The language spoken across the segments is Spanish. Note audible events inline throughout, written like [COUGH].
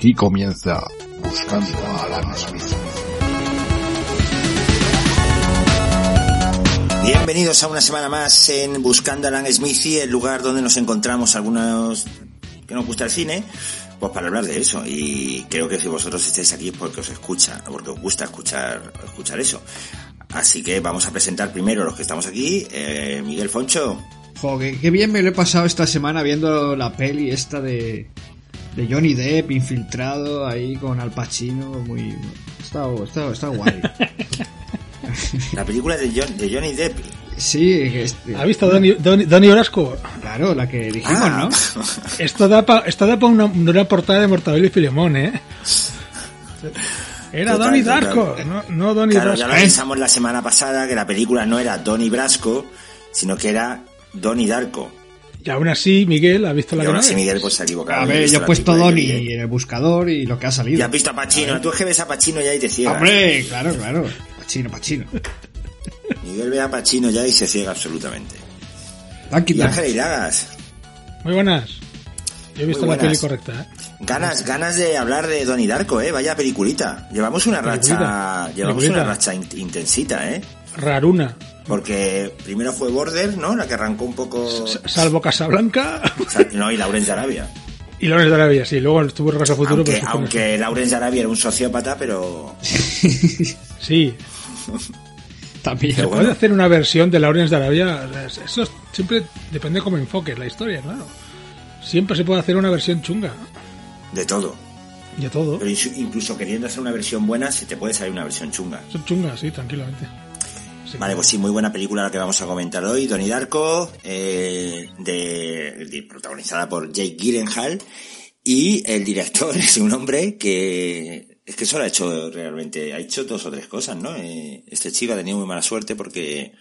Aquí comienza Buscando a Alan Smith. Bienvenidos a una semana más en Buscando a Alan Smithy, el lugar donde nos encontramos algunos que nos gusta el cine, pues para hablar de eso. Y creo que si vosotros estáis aquí es porque os escucha, porque os gusta escuchar, escuchar eso. Así que vamos a presentar primero los que estamos aquí. Eh, Miguel Foncho. Joder, qué bien me lo he pasado esta semana viendo la peli esta de, de Johnny Depp infiltrado ahí con Al Pacino. Muy. Está, está, está guay. [LAUGHS] La película de, John- de Johnny Depp. Sí, este, ¿Ha visto Donny, Donny Orasco? claro, la que dijimos, Ah, ¿no? Esto da para esto da pa una, una portada de Mortadelo y Filemón, ¿eh? Era Donny. Darko, no, no Donny Claro, ya lo avisamos la semana pasada que la película no era Donnie Brasco, sino que era Donnie Darko. Y aún así, Miguel ha visto la Y aún así. Miguel pues se ha equivocado. A y ver, visto yo he la puesto Depp. en el buscador y lo que ha Y salido. has visto a Pacino. Tú es que ves a Pacino ya y te ciega. Hombre, claro, claro. Pachino, Pachino. Miguel ve a Pacino ya y se ciega absolutamente. Y. Ángel Iragas. Muy buenas. Yo he visto la peli correcta, ¿eh? Ganas, ganas de hablar de Donnie Darko, eh. Vaya peliculita. Llevamos una racha, llevamos Peliculita. una racha in- intensita, eh. Raruna. Porque primero fue Border, ¿no? La que arrancó un poco. S- Salvo Casablanca No, y Lawrence de Arabia. y Lorenz de Arabia, sí. Luego estuvo Regreso Futuro. Aunque, aunque Lawrence de Arabia era un sociópata, pero. [LAUGHS] Sí. [LAUGHS] También. Pero Puede hacer una versión de Lawrence de Arabia. Eso siempre depende cómo enfoques la historia, claro. Siempre se puede hacer una versión chunga. De todo. De todo. Pero incluso queriendo hacer una versión buena, se te puede salir una versión chunga. Son chungas, sí, tranquilamente. Sí. Vale, pues sí, muy buena película la que vamos a comentar hoy. Donnie Darko, eh, de, de- protagonizada por Jake Gyllenhaal. Y el director [LAUGHS] es un hombre que es que solo ha hecho realmente, ha hecho dos o tres cosas, ¿no? Eh, este chico ha tenido muy mala suerte porque,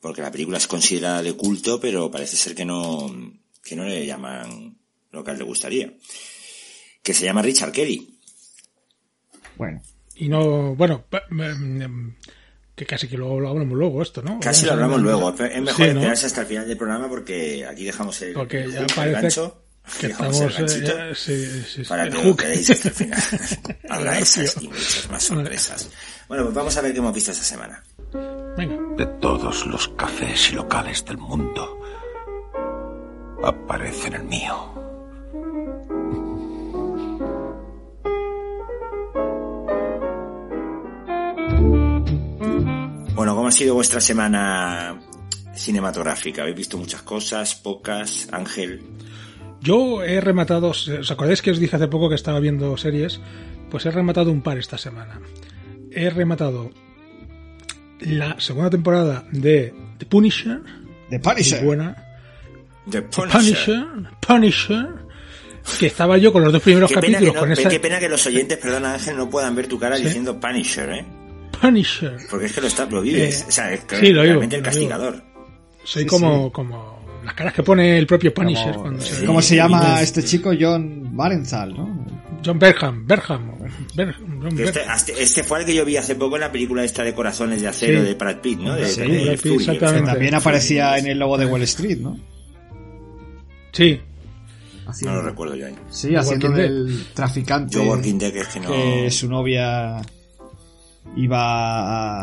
porque la película es considerada de culto, pero parece ser que no, que no le llaman lo que a él le gustaría. Que se llama Richard Kelly. Bueno. Y no, bueno, em, em, que casi que luego lo hablamos luego esto, ¿no? Casi lo hablamos luego. Es mejor Sí, ¿no? esperarse hasta el final del programa porque aquí dejamos el, Porque el ya hook, el parece gancho, que estamos... el eh, ganchito ya- sí, sí, sí, para que lo queréis [LAUGHS] hasta el final. Habrá esas y muchas más sorpresas. Bueno, pues vamos a ver qué hemos visto esta semana. Venga. De todos los cafés y locales del mundo, aparece en el mío. Bueno, ¿cómo ha sido vuestra semana cinematográfica? ¿Habéis visto muchas cosas, pocas? Ángel, Yo he rematado, ¿os acordáis que os dije hace poco que estaba viendo series? Pues he rematado un par esta semana. He rematado la segunda temporada de The Punisher, The Punisher. buena. The Punisher. Punisher, Punisher, que estaba yo con los dos primeros Qué pena, capítulos no- con esa qué pena que los oyentes, perdona Ángel, no puedan ver tu cara Sí. diciendo Punisher, ¿eh? Punisher. Porque es que lo, está, lo vives. Eh, o sea, es que sí, lo realmente el lo castigador. Soy Sí, como, como las caras que pone el propio Punisher Como- cuando se- ¿Cómo se llama este chico? John Barenthal, ¿no? John Berham, Berham, John Este, Berham. este- este fue el que yo vi hace poco en la película esta de Corazones de Acero Sí. de Brad Pitt, ¿no? De, Sí, de Brad Pitt, Fury, exactamente. También aparecía en el logo de Wall Street, ¿no? Sí, No lo recuerdo yo ahí. Sí, haciendo Walking Dead. del traficante Yo Walking Dead es que no... que su novia iba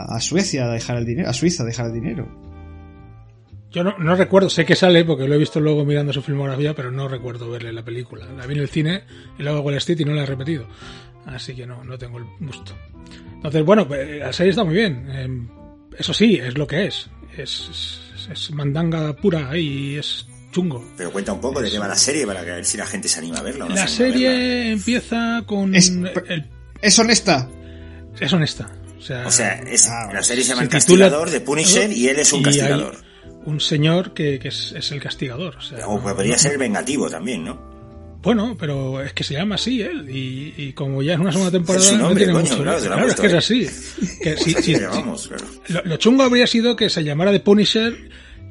a, a Suecia a dejar el dinero, a Suiza a dejar el dinero. Yo no, no recuerdo, sé que sale porque lo he visto luego mirando su filmografía, pero no recuerdo verle la película. La vi en el cine y luego Wall Street y no la he repetido. Así que no, no tengo el gusto. Entonces, bueno, pues, la serie está muy bien. Eh, eso sí, es lo que es. Es, es, es mandanga pura y es chungo. Pero cuenta un poco de qué va la serie para que a ver si la gente se anima a verla. o no La se serie empieza con... Es- el- Es honesta. es honesta. O sea, O sea, es, Ah, la serie se llama se El titula- Castigador de Punisher y él es un hay castigador. Un señor que, que es, es el castigador. O sea, O podría ser vengativo también, ¿no? Bueno, pero es que se llama así él. Y, y como ya es una segunda temporada, nombre, no tiene coño, mucho. claro, claro, es que es así. Que si- Así [LAUGHS] si- le si- llamamos, claro. lo, lo chungo habría sido que se llamara The Punisher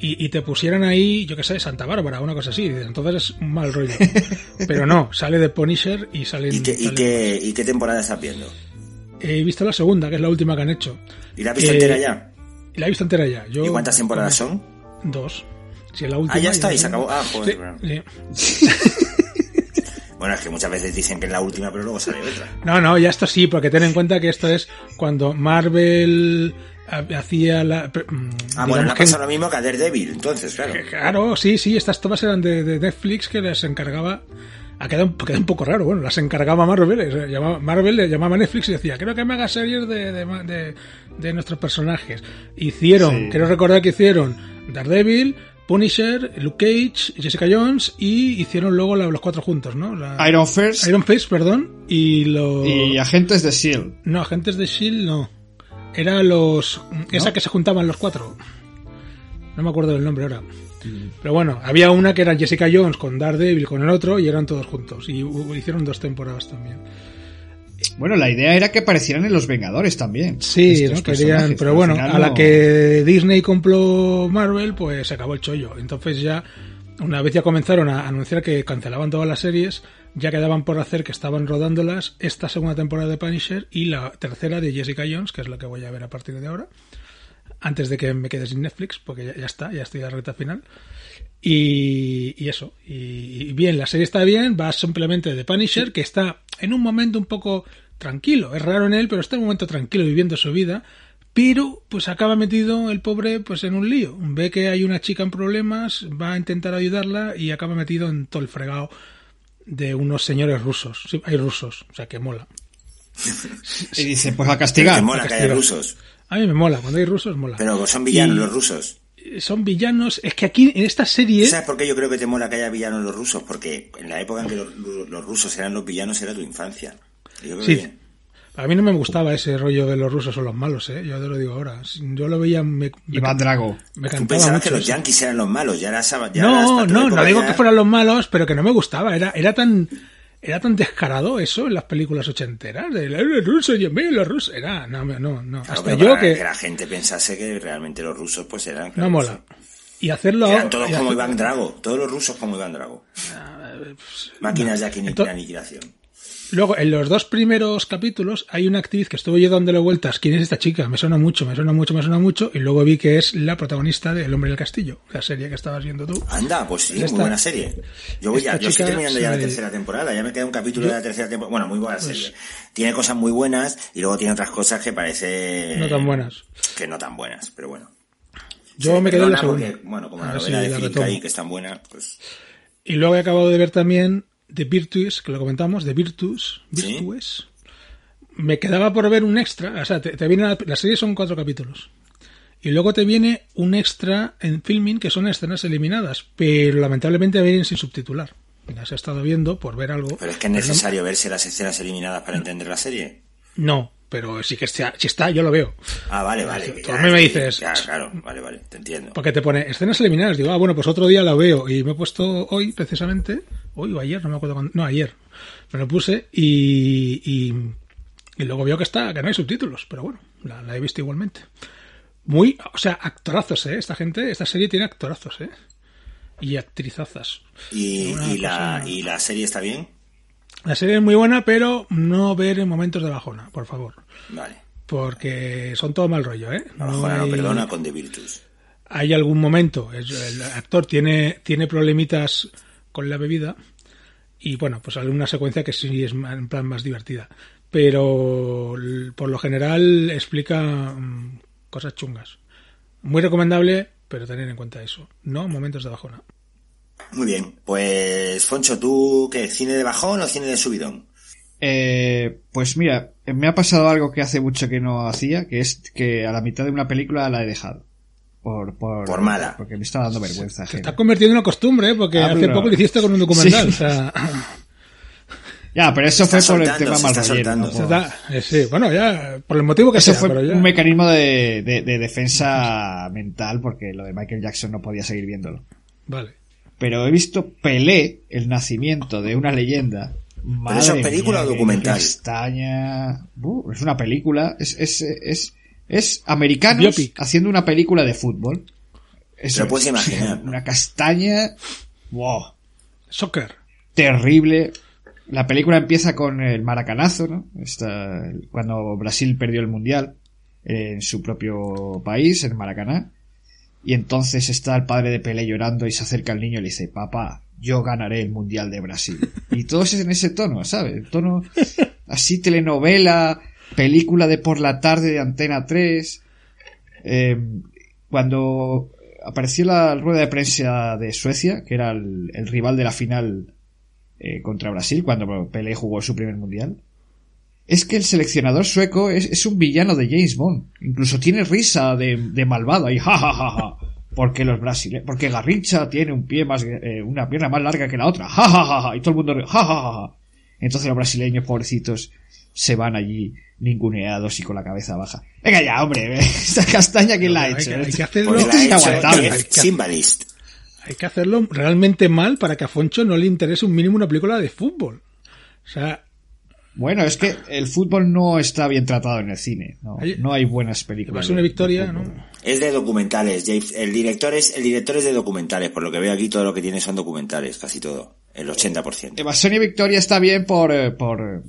y, y te pusieran ahí, yo que sé, Santa Bárbara, una cosa así. Entonces es un mal rollo. [LAUGHS] Pero no, sale The Punisher y salen. ¿Y qué, y, qué, ¿Y qué temporada estás viendo? He visto la segunda, que es la última que han hecho. ¿Y la has visto Eh, entera ya? Y la he visto entera ya. Yo, ¿Y cuántas temporadas son? Dos. Si es la última. Ah, ya está, y se no- acabó. Ah, joder, Sí. [LAUGHS] Bueno, es que muchas veces dicen que es la última, pero luego sale otra. No, no, ya esto sí, porque ten en cuenta que esto es cuando Marvel ha- hacía la... mm, Ah, bueno, le ha que- pasado lo mismo que a Daredevil, entonces, claro. Claro, sí, sí, estas tomas eran de, de Netflix que les encargaba... Ha quedado, un- quedado un poco raro, bueno, las encargaba Marvel, llamaba- Marvel le llamaba a Netflix y decía, creo que me haga series de, de, de- de nuestros personajes. Hicieron, Sí. quiero recordar que hicieron Daredevil, Punisher, Luke Cage, Jessica Jones y hicieron luego la- los cuatro juntos, ¿no? La- Iron First Iron Fist, perdón, y los... y Agentes de S.H.I.E.L.D. No, agentes de Shield no. Era los. Esa que se juntaban los cuatro. No me acuerdo del nombre ahora. Pero bueno, había una que era Jessica Jones con Daredevil con el otro y eran todos juntos. Y hicieron dos temporadas también. Bueno, la idea era que aparecieran en Los Vengadores también. Sí, querían. Pero bueno, a la no- que Disney compró Marvel, pues se acabó el chollo. Entonces ya, una vez ya comenzaron a anunciar que cancelaban todas las series, ya quedaban por hacer que estaban rodándolas esta segunda temporada de Punisher y la tercera de Jessica Jones, que es la que voy a ver a partir de ahora. Antes de que me quede sin Netflix, porque ya, ya está, ya estoy a la recta final. Y, y eso. Y, y bien, la serie está bien, va simplemente de Punisher, que está en un momento un poco tranquilo. Es raro en él, pero está en un momento tranquilo viviendo su vida. Pero, pues acaba metido el pobre pues en un lío. Ve que hay una chica en problemas, va a intentar ayudarla y acaba metido en todo el fregado de unos señores rusos. Sí, hay rusos, o sea que mola. [LAUGHS] Y dice, pues a castigar. que mola que haya castigar. rusos. A mí me mola, cuando hay rusos mola. Pero son villanos Y- los rusos. Son villanos. Es que aquí en esta serie. ¿Sabes por qué yo creo que te mola que haya villanos los rusos? Porque en la época en que los, los rusos eran los villanos era tu infancia. Yo creo Sí. que- A mí no me gustaba ese rollo de los rusos o los malos, ¿eh? Yo te lo digo ahora. Yo lo veía, me, me, Iván Drago. me Tú pensabas mucho que los eso. yankees eran los malos, ya era sab- ya No, no, no digo ya- que fueran los malos, pero que no me gustaba. Era, era tan, era tan descarado eso en las películas ochenteras. De "Eh, los rusos y en medio los rusos. Era, no, no, no. Claro, Hasta yo que, la gente pensase que realmente los rusos pues eran... no claro, mola. sí. Y hacerlo Eran ahora- todos y como hacer- Iván Drago, todos los rusos como Iván Drago. Máquinas de aquini- Entonces- aniquilación. Luego, en los dos primeros capítulos hay una actriz que estuve yo dándole vueltas. ¿Quién es esta chica? Me suena mucho, me suena mucho, me suena mucho. Y luego vi que es la protagonista de El hombre del castillo, la serie que estabas viendo tú. Anda, pues sí, Esta- muy buena serie. Yo voy ya, yo estoy terminando ya la tercera temporada, ya me queda un capítulo de la tercera temporada. Bueno, muy buena serie. Tiene cosas muy buenas y luego tiene otras cosas que parece... No tan buenas. Que no tan buenas, pero bueno. Yo me quedé en la segunda. porque, bueno, como la novela de la Philip retomo. K. que es tan buena, pues... Y luego he acabado de ver también The Virtues, que lo comentamos, The Virtues, Sí. Virtues. Me quedaba por ver un extra, o sea, te, te viene la, la serie son cuatro capítulos. Y luego te viene un extra en filming que son escenas eliminadas, pero lamentablemente vienen sin subtitular. Las he estado viendo por ver algo. Pero es que es necesario verse las escenas eliminadas para entender la serie. No, pero sí que está, si está, yo lo veo. Ah, vale, vale. Tú me dices- ya, claro, vale, vale, te entiendo. Porque te pone escenas eliminadas. Digo, ah, bueno, pues otro día la veo. Y me he puesto hoy, precisamente, hoy o ayer, no me acuerdo cuándo. No, ayer. Me lo puse y, y, y luego veo que está, que no hay subtítulos. Pero bueno, la, la he visto igualmente. Muy, o sea, actorazos, ¿eh? Esta gente, esta serie tiene actorazos, ¿eh? Y actrizazas. ¿Y, y la, cosa- ¿Y la serie está bien? La serie es muy buena, pero no ver en momentos de bajona, por favor. Vale. Porque son todo mal rollo, ¿eh? Bajona no hay- perdona con The Virtus. hay algún momento, el actor tiene, tiene problemitas con la bebida y bueno, pues alguna secuencia que sí es en plan más divertida. Pero por lo general explica mm, cosas chungas. Muy recomendable, pero tener en cuenta eso. No momentos de bajona. Muy bien. Pues, Foncho, ¿tú qué? ¿Cine de bajón o cine de subidón? Eh, pues mira, me ha pasado algo que hace mucho que no hacía, que es que a la mitad de una película la he dejado. Por, por, Por mala. Porque me está dando vergüenza. Se está convirtiendo en una costumbre, ¿eh? porque Ah, hace poco lo hiciste con un documental. Sí. o sea, [LAUGHS] Ya, pero eso fue por el tema mal eh, sí, bueno, ya, por el motivo que Eso sea, fue pero ya. un mecanismo de, de- de defensa mental porque lo de Michael Jackson no podía seguir viéndolo. Vale. Pero he visto Pelé, el nacimiento de una leyenda. Madre eso es película mía, o qué documental? Castaña. Uh, es una película. Es, es, es, es americanos Biopic. haciendo una película de fútbol. Eso Te lo puedes es. imaginar, ¿no? Una castaña. Wow. Soccer. Terrible. La película empieza con el maracanazo, ¿no? Cuando Brasil perdió el mundial en su propio país, en Maracaná. Y entonces está el padre de Pelé llorando y se acerca al niño y le dice, papá, yo ganaré el mundial de Brasil. Y todo es en ese tono, ¿sabes? Tono así telenovela, película de por la tarde de Antena 3. Eh, cuando apareció la rueda de prensa de Suecia, que era el, el rival de la final eh, contra Brasil, cuando Pelé jugó su primer mundial, es que el seleccionador sueco es, es un villano de James Bond. Incluso tiene risa de, de malvado ahí, ja, ja, ja, ja. Porque los brasileños, porque Garrincha tiene un pie más, eh, una pierna más larga que la otra, ja, ja, ja, ja. Y todo el mundo, ríe, ja, ja, ja, ja. Entonces los brasileños, pobrecitos, se van allí ninguneados y con la cabeza baja. Venga ya, hombre, [LAUGHS] esta castaña, ¿quién la ha hecho? hay que hacerlo. Hay que hacerlo realmente mal para que a Foncho no le interese un mínimo una película de fútbol. O sea, Bueno, es que el fútbol no está bien tratado en el cine. No, Hay- no hay buenas películas. ser una victoria. ¿no? Es de documentales. James- El director es, el director es de documentales. Por lo que veo aquí, todo lo que tiene son documentales, casi todo. El 80%. Evasión y Victoria está bien por, eh, por,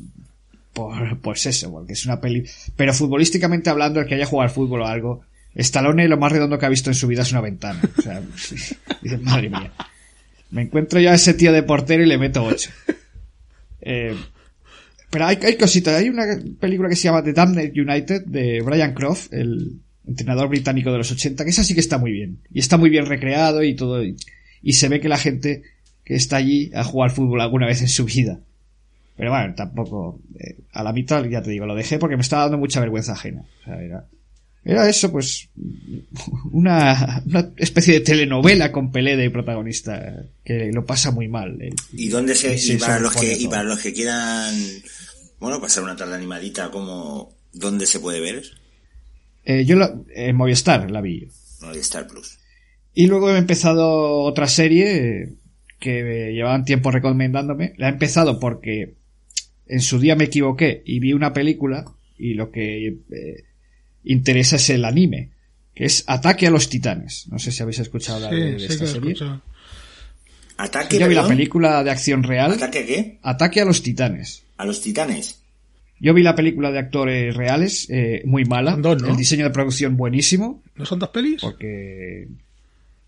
por, pues eso, porque es una peli. Pero futbolísticamente hablando, el que haya jugado al fútbol o algo, Stallone lo más redondo que ha visto en su vida es una ventana. O sea, [LAUGHS] madre mía. Me encuentro yo a ese tío de portero y le meto ocho. Eh, pero hay, hay cositas. Hay una película que se llama The Damned United de Brian Croft, el entrenador británico de los 80, que esa sí que está muy bien. Y está muy bien recreado y todo. Y, se ve que la gente que está allí ha jugado al fútbol alguna vez en su vida. Pero bueno, tampoco. eh, a la mitad, ya te digo, lo dejé porque me estaba dando mucha vergüenza ajena. O sea, era, era eso, pues. Una, una especie de telenovela con Pelé de protagonista que lo pasa muy mal. eh. ¿Y dónde se, Sí, y para los que, y para los que quieran, bueno, pasar una tarde animadita, como, ¿dónde se puede ver? Eh, yo la- en Movistar la vi. No, de Star Plus. Y luego he empezado otra serie que llevaban tiempo recomendándome. La he empezado porque en su día me equivoqué y vi una película y lo que eh, interesa es el anime, que es Ataque a los Titanes. No sé si habéis escuchado hablar de, de sí, sí esta serie. escuchado. ¿Ataque, Yo vi la película de acción real, ¿Ataque a qué? Ataque a los Titanes. A los titanes. Yo vi la película de actores reales, eh, muy mala. Dos, ¿no? El diseño de producción buenísimo, ¿No son dos pelis? porque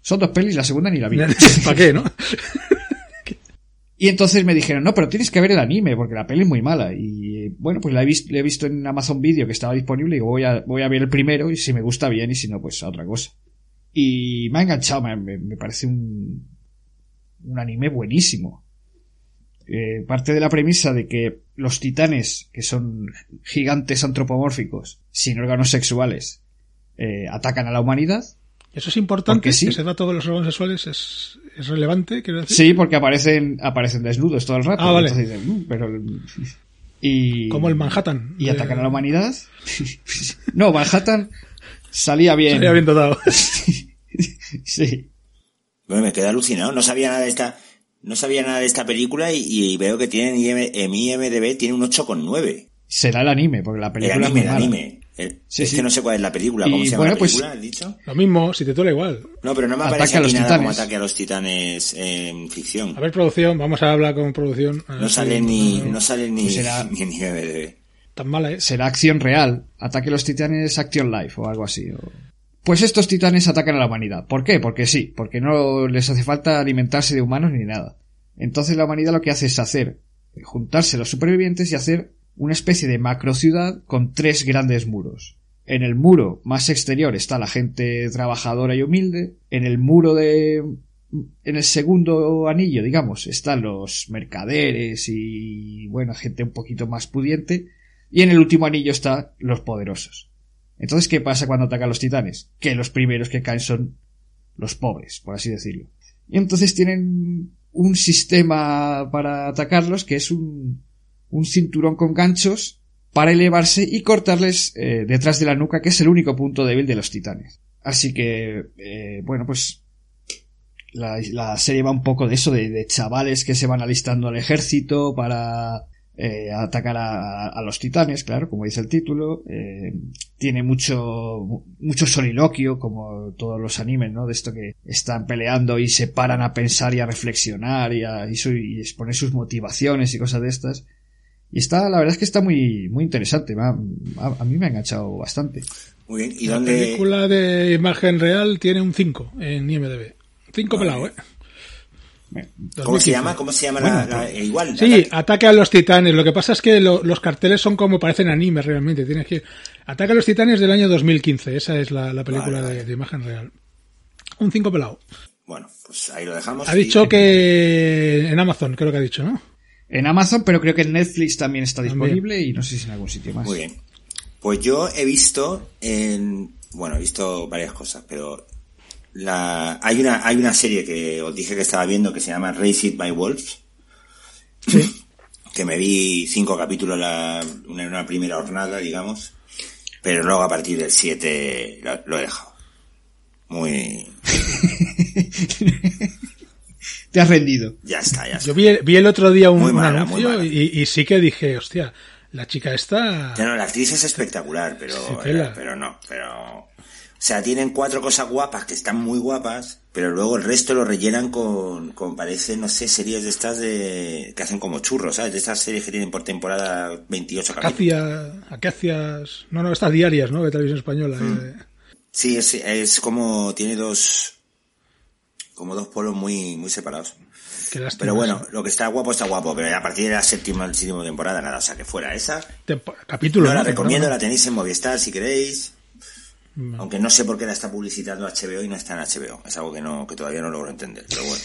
son dos pelis, la segunda ni la vi. [LAUGHS] ¿Para qué, no? [LAUGHS] Y entonces me dijeron, no, pero tienes que ver el anime, porque la peli es muy mala. Y eh, bueno, pues la he, visto, la he visto en Amazon Video que estaba disponible y digo, voy a, voy a ver el primero y si me gusta bien y si no, pues a otra cosa. Y me ha enganchado, me, me- parece un, un anime buenísimo. Eh, parte de la premisa de que los titanes, que son gigantes antropomórficos, sin órganos sexuales, eh, atacan a la humanidad. Eso es importante, sí. que ese dato de los órganos sexuales es, es relevante, quiero decir. Sí, porque aparecen, aparecen desnudos todo el rato. Ah, vale. Entonces dicen, "Mm, pero... Y, Como el Manhattan. y de- atacan a la humanidad. [LAUGHS] no, Manhattan salía bien. Salía bien dotado. [LAUGHS] sí. Bueno, me quedé alucinado. No sabía nada de esta, no sabía nada de esta película y, y veo que tienen IM, en IMDB tiene un 8,9. Será el anime, porque la El película anime, es el muy anime. El- Sí, es sí. que no sé cuál es la película, cómo Y se llama la pues- película, ¿has dicho? Lo mismo, si te titula igual. No, pero no me Ataque aparece a aquí los nada como ataque a los titanes en ficción. A ver, producción, vamos a hablar con producción. No sale ni, no sale [LAUGHS] ni, Pues será- ni en IMDB. Tan mala es. Será acción real. Ataque a los titanes Action Life o algo así. o- Pues estos titanes atacan a la humanidad. ¿Por qué? Porque sí, porque no les hace falta alimentarse de humanos ni nada. Entonces la humanidad lo que hace es hacer, juntarse los supervivientes y hacer una especie de macro ciudad con tres grandes muros. En el muro más exterior está la gente trabajadora y humilde. En el muro de, en el segundo anillo, digamos, están los mercaderes y, bueno, gente un poquito más pudiente. Y en el último anillo están los poderosos. Entonces, ¿qué pasa cuando atacan los titanes? Que los primeros que caen son los pobres, por así decirlo. Y entonces tienen un sistema para atacarlos que es un, un cinturón con ganchos para elevarse y cortarles eh, detrás de la nuca, que es el único punto débil de los titanes. Así que, eh, bueno, pues la, serie va un poco de eso, de, chavales que se van alistando al ejército para eh, atacar a, los titanes, claro, como dice el título. Eh, tiene mucho, mucho soliloquio, como todos los animes, ¿no? De esto que están peleando y se paran a pensar y a reflexionar y a y exponer sus motivaciones y cosas de estas. Y está, la verdad es que está muy, muy interesante. A, a, a mí me ha enganchado bastante. Muy bien. ¿Y la dónde... película de imagen real tiene un 5 en IMDb. 5 Vale. pelado, ¿eh? ¿Cómo se 2015. llama? ¿Cómo se llama la, la- eh, igual? Sí, ataque- ataque a los titanes. Lo que pasa es que lo- los carteles son como parecen animes realmente. Tienes que Ataque a los titanes del año 2015. Esa es la, la película Vale, de- vale. De, imagen real. Un 5 pelado. Bueno, pues ahí lo dejamos. Ha y- dicho que en Amazon, creo que ha dicho, ¿no? En Amazon, pero creo que en Netflix también está También. disponible y no sé si en algún sitio más. Muy bien. Pues yo he visto en... Bueno, he visto varias cosas, pero... La, hay una hay una serie que os dije que estaba viendo que se llama Raised by Wolves. que me vi cinco capítulos la, una, en una primera jornada, digamos. Pero luego a partir del 7 lo, lo he dejado. Muy... [LAUGHS] Te has rendido. Ya está, ya está. Yo vi, vi el otro día un, Muy anuncio mala. y, y sí que dije, hostia, la chica está... Ya no, la actriz es espectacular, pero, Sí, tela. pero no, pero... O sea, tienen cuatro cosas guapas que están muy guapas, pero luego el resto lo rellenan con, con parece, no sé, series de estas de, que hacen como churros, ¿sabes? De estas series que tienen por temporada 28 capítulos. Acacia, acacias... No, no, estas diarias, ¿no? De televisión española. Mm. eh. Sí, es, es como, tiene dos, como dos polos muy, muy separados. Pero bueno, eso. lo que está guapo está guapo, pero a partir de la séptima, séptima temporada, nada, o sea, que fuera esa. Tempo- capítulo. No la recomiendo, Temporada. la tenéis en Movistar si queréis. Vale. Aunque no sé por qué la está publicitando HBO y no está en HBO. Es algo que no, que todavía no logro entender, pero bueno.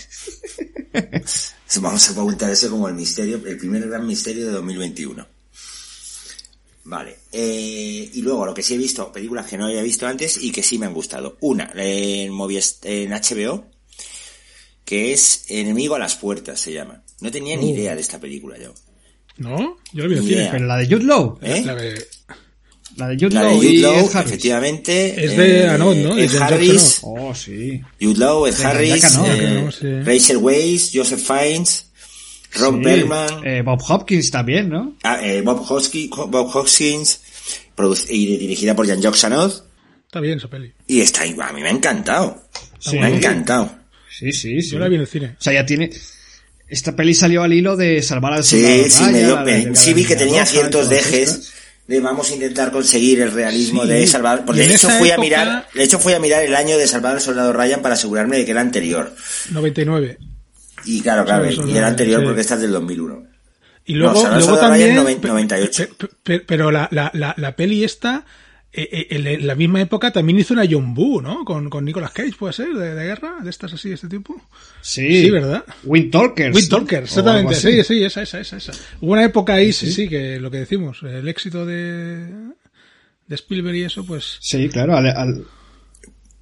[LAUGHS] [LAUGHS] Vamos a preguntar eso como el misterio, el primer gran misterio de 2021. Vale. Eh, y luego lo que sí he visto, películas que no había visto antes y que sí me han gustado. Una, en, Movies- en HBO, que es Enemigo a las puertas, se llama. No tenía ni Uh. idea de esta película yo. ¿No? Yo lo vi en cine. Pero la de Jude Law. ¿Eh? La de- La de Jude La de Law Jude efectivamente. Es de eh, Anod, ¿no? Ed Es Harris, Oh, sí. Jude Law, Ed Harris, Anod, eh, sí. Rachel Weisz, Joseph Fiennes, Rob Sí. Perlman, Eh, Bob Hopkins también, ¿no? ah, eh, Bob, Hoskins, Bob Hoskins, produ- y dirigida por Jan Jacques Anod. Está bien esa peli. Y está, a mí me ha encantado. Sí. Me ha encantado. Sí, sí, sí. Yo la vi en el cine. O sea, ya tiene... Esta peli salió al hilo de salvar al Sí, soldado sí, me Ryan, dio- la me- sí vi que tenía Roja ciertos dejes de vamos a intentar conseguir el realismo Sí, de Salvador. Porque de hecho fui a mirar, de hecho fui a mirar el año de Salvar al Soldado Ryan para asegurarme de que era anterior. 99. Y claro, claro, y no, era anterior sí. porque esta es del 2001. Y No, luego, Salvador luego Soldado también... Ryan, noven- pe- 98. pe- pe- pero la, la, la, la peli esta, en en la misma época también hizo una John Boo, ¿no? Con, con Nicolas Cage, ¿puede ser? De, de guerra, de estas así, de este tipo. Sí. Sí, ¿verdad? Wind Talkers. Wind ¿no? Talker, O exactamente. Sí, sí, esa, esa, esa, esa. Hubo una época ahí, sí, sí, que lo que decimos, el éxito de, de Spielberg y eso, pues... Sí, claro, al, al,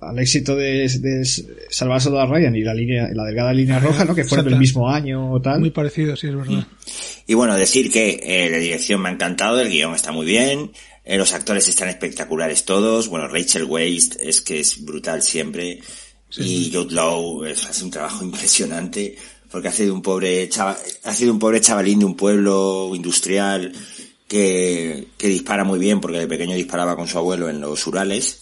al éxito de, de Salvar al Soldado Ryan y la línea, la delgada línea roja, ¿no? Que fueron del mismo año o tal. Muy parecido, sí, es verdad. Y bueno, decir que eh, la dirección me ha encantado, el guion está muy bien, eh, los actores están espectaculares todos, bueno, Rachel Weisz es que es brutal siempre, y Jude Law es- hace un trabajo impresionante, porque hace de un pobre chava- hace de un pobre chavalín de un pueblo industrial que, que dispara muy bien, porque de pequeño disparaba con su abuelo en los Urales,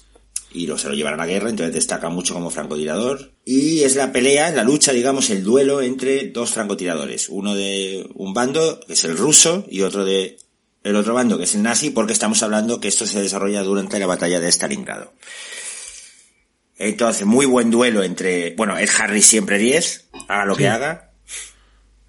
y lo, se lo llevaron a la guerra, entonces destaca mucho como francotirador. Y es la pelea, la lucha, digamos, el duelo entre dos francotiradores. Uno de un bando, que es el ruso, y otro de el otro bando, que es el nazi, porque estamos hablando que esto se desarrolla durante la batalla de Stalingrado. Entonces, muy buen duelo entre, bueno, Ed Harris siempre 10, haga lo que haga.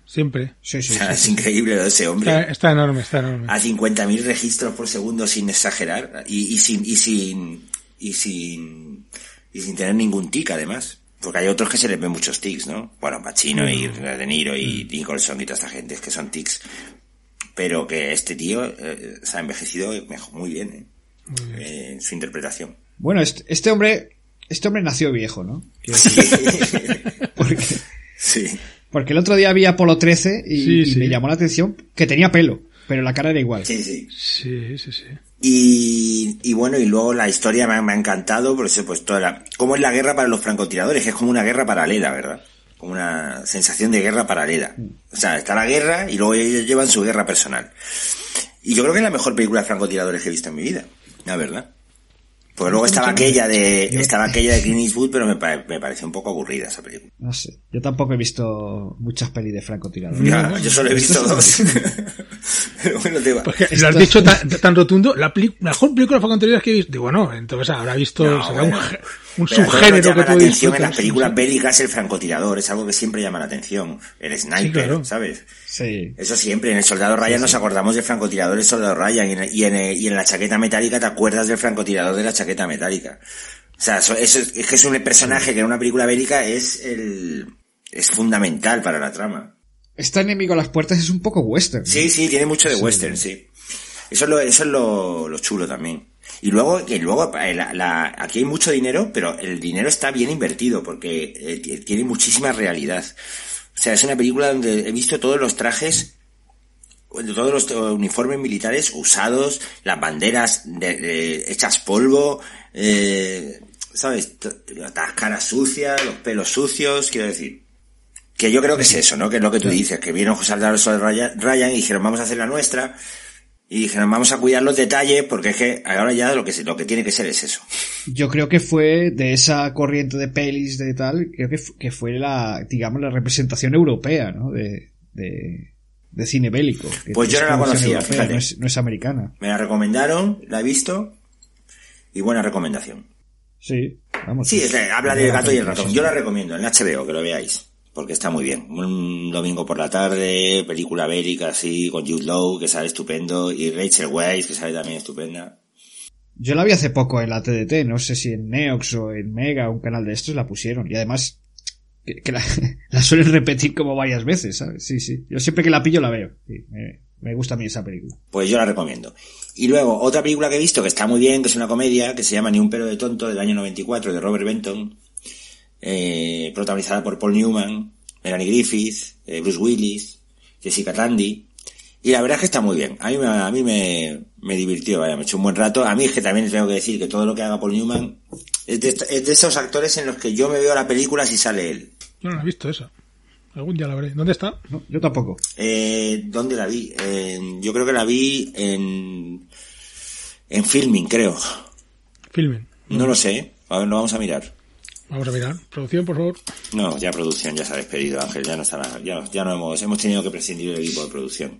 Siempre. Sí, sí, O sea, sí. es increíble lo de ese hombre. Está, está enorme, está enorme. a 50.000 registros por segundo sin exagerar y, y sin y sin y sin y sin tener ningún tic además porque hay otros que se les ven muchos tics no bueno Pacino y De Niro y Nicholson y toda esta gente que son tics pero que este tío eh, se ha envejecido mejor, muy bien, ¿eh? Eh, en su interpretación Bueno, este, este hombre, este hombre nació viejo, ¿no? [LAUGHS] Decir, [LAUGHS] porque, sí porque el otro día vi Apolo 13 y, Sí, y sí. me llamó la atención que tenía pelo. pero la cara era igual. Sí, sí. Sí, sí, sí. Y, y bueno, y luego la historia me ha, me ha encantado, por eso pues toda la, cómo es la guerra para los francotiradores, que es como una guerra paralela, ¿verdad? Como una sensación de guerra paralela. O sea, está la guerra y luego ellos llevan su guerra personal. Y yo creo que es la mejor película de francotiradores que he visto en mi vida, la verdad. Porque luego estaba aquella de, estaba aquella de Clint Eastwood, pero me, me pareció un poco aburrida esa película. No sé. Yo tampoco he visto muchas pelis de francotiradores. Ya, yo solo he visto dos. [LAUGHS] pero bueno, te va. Porque lo has dicho tan, tan rotundo, la, peli- la mejor película francotiradores que he visto. Digo, no, entonces habrá visto, No, será bueno. un, ge- un Pero subgénero que llama la tú atención en las películas bélicas el francotirador, es algo que siempre llama la atención. El sniper, claro. ¿sabes? Sí. Eso siempre, en el Soldado Ryan nos acordamos del francotirador del Soldado Ryan y en, y, en, y en la chaqueta metálica te acuerdas del francotirador de la chaqueta metálica. O sea, eso, eso es, que es un personaje que en una película bélica es el, es fundamental para la trama. Este enemigo a las puertas es un poco western. Sí, sí, tiene mucho de western, sí. Eso es lo, eso es lo, lo chulo también. Y luego, que luego eh, la- la- aquí hay mucho dinero, pero el dinero está bien invertido porque eh, tiene muchísima realidad. O sea, es una película donde he visto todos los trajes, todos los eh, uniformes militares usados, las banderas de- de- hechas polvo, eh, ¿sabes? Las caras sucias, los pelos sucios, quiero decir. Que yo creo que es eso, ¿no? Que es lo que tú dices, que vieron José Alonso Ryan, Ryan y dijeron, vamos a hacer la nuestra. Y dijeron, vamos a cuidar los detalles porque es que ahora ya lo que, lo que tiene que ser es eso. Yo creo que fue de esa corriente de pelis de tal, creo que, que fue la, digamos, la representación europea, ¿no? De, de, de cine bélico. Pues yo no la conocía, europea, fíjate. No es, no es americana. Me la recomendaron, la he visto y buena recomendación. Sí, vamos. Sí, es la- habla del gato y el ratón. Yo la recomiendo en HBO, que lo veáis. Porque está muy bien. Un domingo por la tarde, película bélica así, con Jude Law, que sale estupendo, y Rachel Weisz, que sale también estupenda. Yo la vi hace poco en la TDT, no sé si en Neox o en Mega, un canal de estos, la pusieron. Y además, que, que la, [LAUGHS] la suelen repetir como varias veces, ¿sabes? Sí, sí. Yo siempre que la pillo la veo. Sí, me, me gusta a mí esa película. Pues yo la recomiendo. Y luego, otra película que he visto que está muy bien, que es una comedia, que se llama Ni un pelo de tonto, del año 94, de Robert Benton, eh, protagonizada por Paul Newman, Melanie Griffith, eh, Bruce Willis, Jessica Tandy. Y la verdad es que está muy bien. A mí, me, a mí me, me divirtió, vaya, me echó un buen rato. A mí es que también tengo que decir que todo lo que haga Paul Newman es de, est- es de esos actores en los que yo me veo la película si sale él. Yo no la he visto esa. Algún día la veré. ¿Dónde está? No, yo tampoco. Eh, ¿Dónde la vi? Yo creo que la vi en, en Filming, creo. Filmen. No lo sé. A ver, lo vamos a mirar. Vamos a mirar. Producción, por favor. No, ya producción ya se ha despedido, Ángel. Ya no está la- ya, ya no hemos, hemos tenido que prescindir del equipo de producción.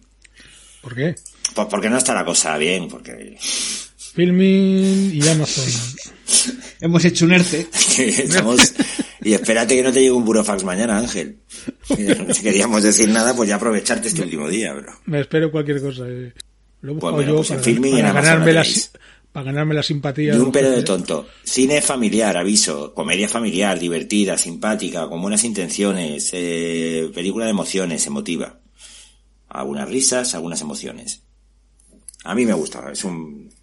¿Por qué? Pues porque no está la cosa bien, porque Filming y Amazon. [LAUGHS] Hemos hecho un ERTE. estamos, y espérate que no te llegue un burofax mañana, Ángel. Si queríamos decir nada, pues ya aprovecharte este último día, bro. Me espero cualquier cosa. eh. Lo he buscado Pues yo pues para, ganarme la la, tenéis. si- para ganarme la simpatía. De un pelo de tonto. Cine familiar, aviso. Comedia familiar, divertida, simpática, con buenas intenciones. eh, película de emociones, emotiva. Algunas risas, algunas emociones. A mí me gusta. Es un...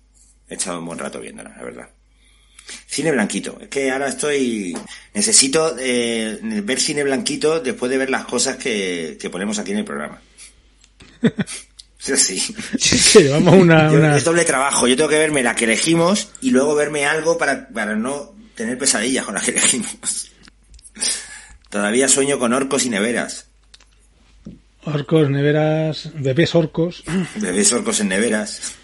He echado un buen rato viéndola, la verdad. Cine blanquito. Es que ahora estoy... Necesito eh, ver cine blanquito después de ver las cosas que, que ponemos aquí en el programa. [LAUGHS] [LAUGHS] Así. Sí, llevamos una, Es doble trabajo. Yo tengo que verme la que elegimos y luego verme algo para, para no tener pesadillas con la que elegimos. Todavía sueño con orcos y neveras. orcos, neveras, bebés orcos. Bebés orcos en neveras.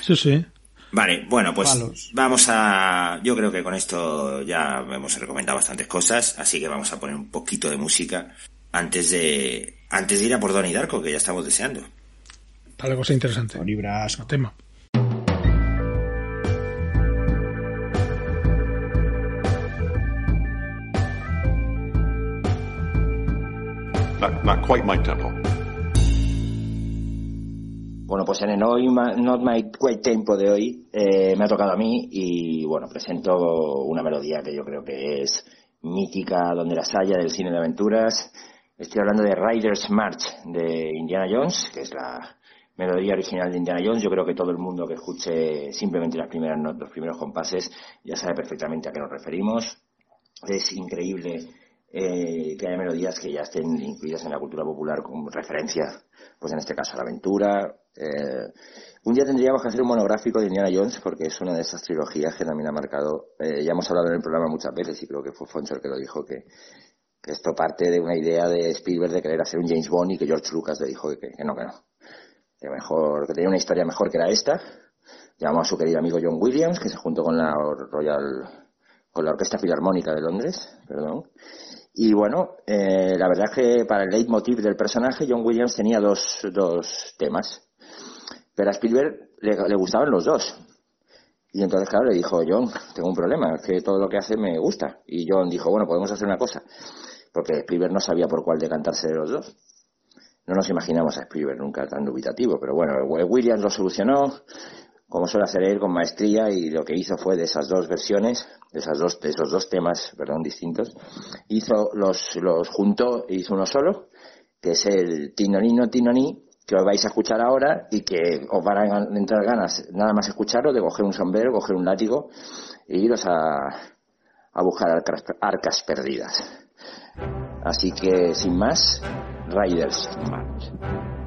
Sí, sí. Vale, bueno, pues Palos. vamos a... Yo creo que con esto ya hemos recomendado bastantes cosas, así que vamos a poner un poquito de música antes de antes de ir a por Donnie Darko, que ya estamos deseando. Para la cosa interesante. Libras. Tema. Not, not quite my tempo. Bueno, pues en el hoy, Ma- Not My Quite Tempo de hoy eh, me ha tocado a mí y bueno, presento una melodía que yo creo que es mítica donde las haya del cine de aventuras. Estoy hablando de Rider's March de Indiana Jones, que es la melodía original de Indiana Jones. Yo creo que todo el mundo que escuche simplemente las primeras los primeros compases ya sabe perfectamente a qué nos referimos. Es increíble eh, que haya melodías que ya estén incluidas en la cultura popular como referencia, pues en este caso a la aventura. Eh, un día tendríamos que hacer un monográfico de Indiana Jones porque es una de esas trilogías que también ha marcado, eh, ya hemos hablado en el programa muchas veces y creo que fue Foncho el que lo dijo, que, esto parte de una idea de Spielberg de querer hacer un James Bond y que George Lucas le dijo que no, que no. Que mejor, que tenía una historia mejor que era esta. Llamó a su querido amigo John Williams, que se juntó con la Royal, con la Orquesta Filarmónica de Londres, perdón. Y bueno, eh, la verdad que para el leitmotiv del personaje, John Williams tenía dos, dos temas. Pero a Spielberg le gustaban los dos. Y entonces, claro, le dijo, John, tengo un problema, es que todo lo que hace me gusta. Y John dijo, bueno, podemos hacer una cosa. Porque Spielberg no sabía por cuál decantarse de los dos. No nos imaginamos a Spielberg nunca tan dubitativo, pero bueno, Williams lo solucionó, como suele hacer él, con maestría, y lo que hizo fue de esas dos versiones, de, esas dos, esos dos temas, perdón, distintos, hizo los, los juntó e hizo uno solo, que es el Tinonino Tinoní, que os vais a escuchar ahora y que os van a entrar ganas nada más escucharlo de coger un sombrero, coger un látigo e iros a, a buscar arcas, arcas perdidas. Así que, sin más, Riders March.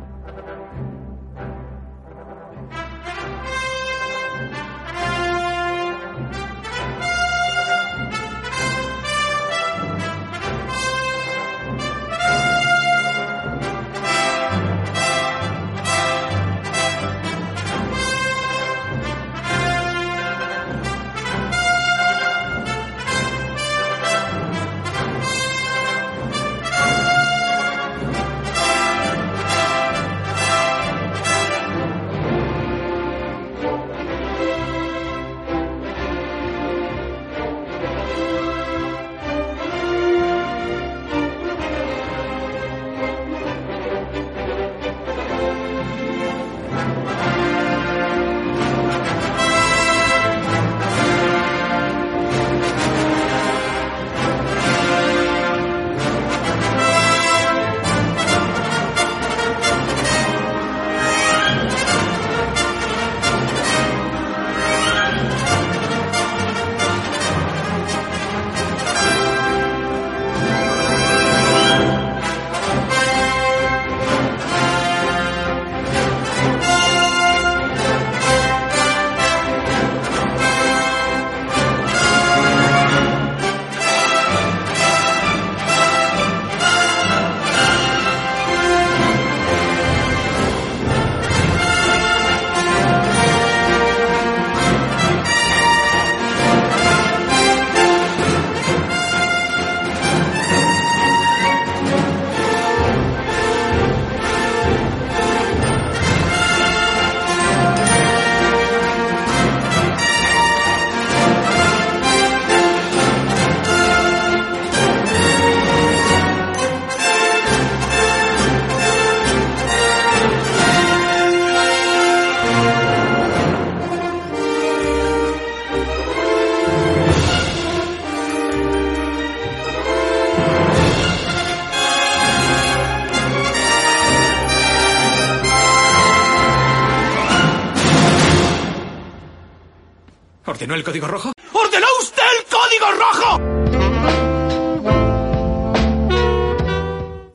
El código rojo? ¡Ordenó usted el código rojo!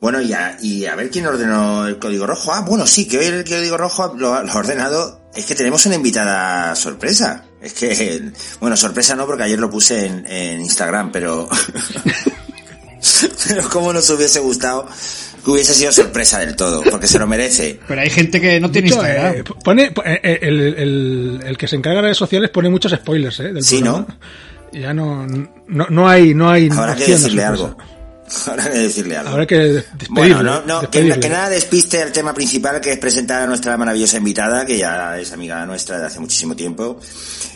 Bueno, y a, y a ver quién ordenó el código rojo. Ah, bueno, sí, que hoy el código rojo lo, lo ha ordenado. Es que tenemos una invitada sorpresa. Es que, [LAUGHS] bueno, sorpresa no, porque ayer lo puse en, en Instagram, pero. [LAUGHS] pero como nos hubiese gustado que hubiese sido sorpresa del todo, porque se lo merece. Pero hay gente que no tiene Mucho, Instagram. eh, pone, eh, el, el- el que se encarga de redes sociales pone muchos spoilers, ¿eh? Del Sí, programa. Ya no, no, no hay, no hay Habrá que decirle algo. Habrá que decirle algo. Habrá que despedirle. Bueno, no, no, que nada despiste el tema principal que es presentar a nuestra maravillosa invitada, que ya es amiga nuestra de hace muchísimo tiempo.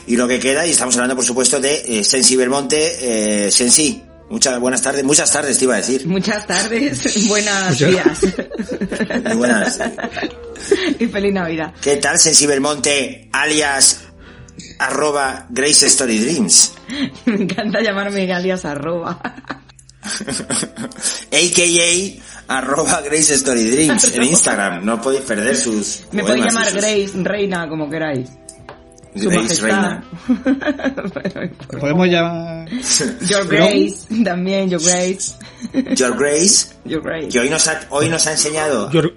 Y lo que queda, y estamos hablando por supuesto de eh, Sensi Belmonte, eh, Sensi, muchas buenas tardes, muchas tardes te iba a decir. Muchas tardes, [LAUGHS] buenos días. [LAUGHS] Muy buenas. y feliz Navidad. ¿Qué tal Sensi Belmonte, alias arroba Grace Story Dreams? [LAUGHS] Me encanta llamarme alias arroba. AKA arroba Grace Story Dreams en Instagram. No podéis perder sus Me podéis poemas llamar sus- Grace, Reina, como queráis. Su Grace majestad. Reina. [LAUGHS] Lo podemos llamar... Your Grace, también, Your Grace. Your Grace, [LAUGHS] Your Grace. que hoy nos ha, hoy nos ha enseñado Your,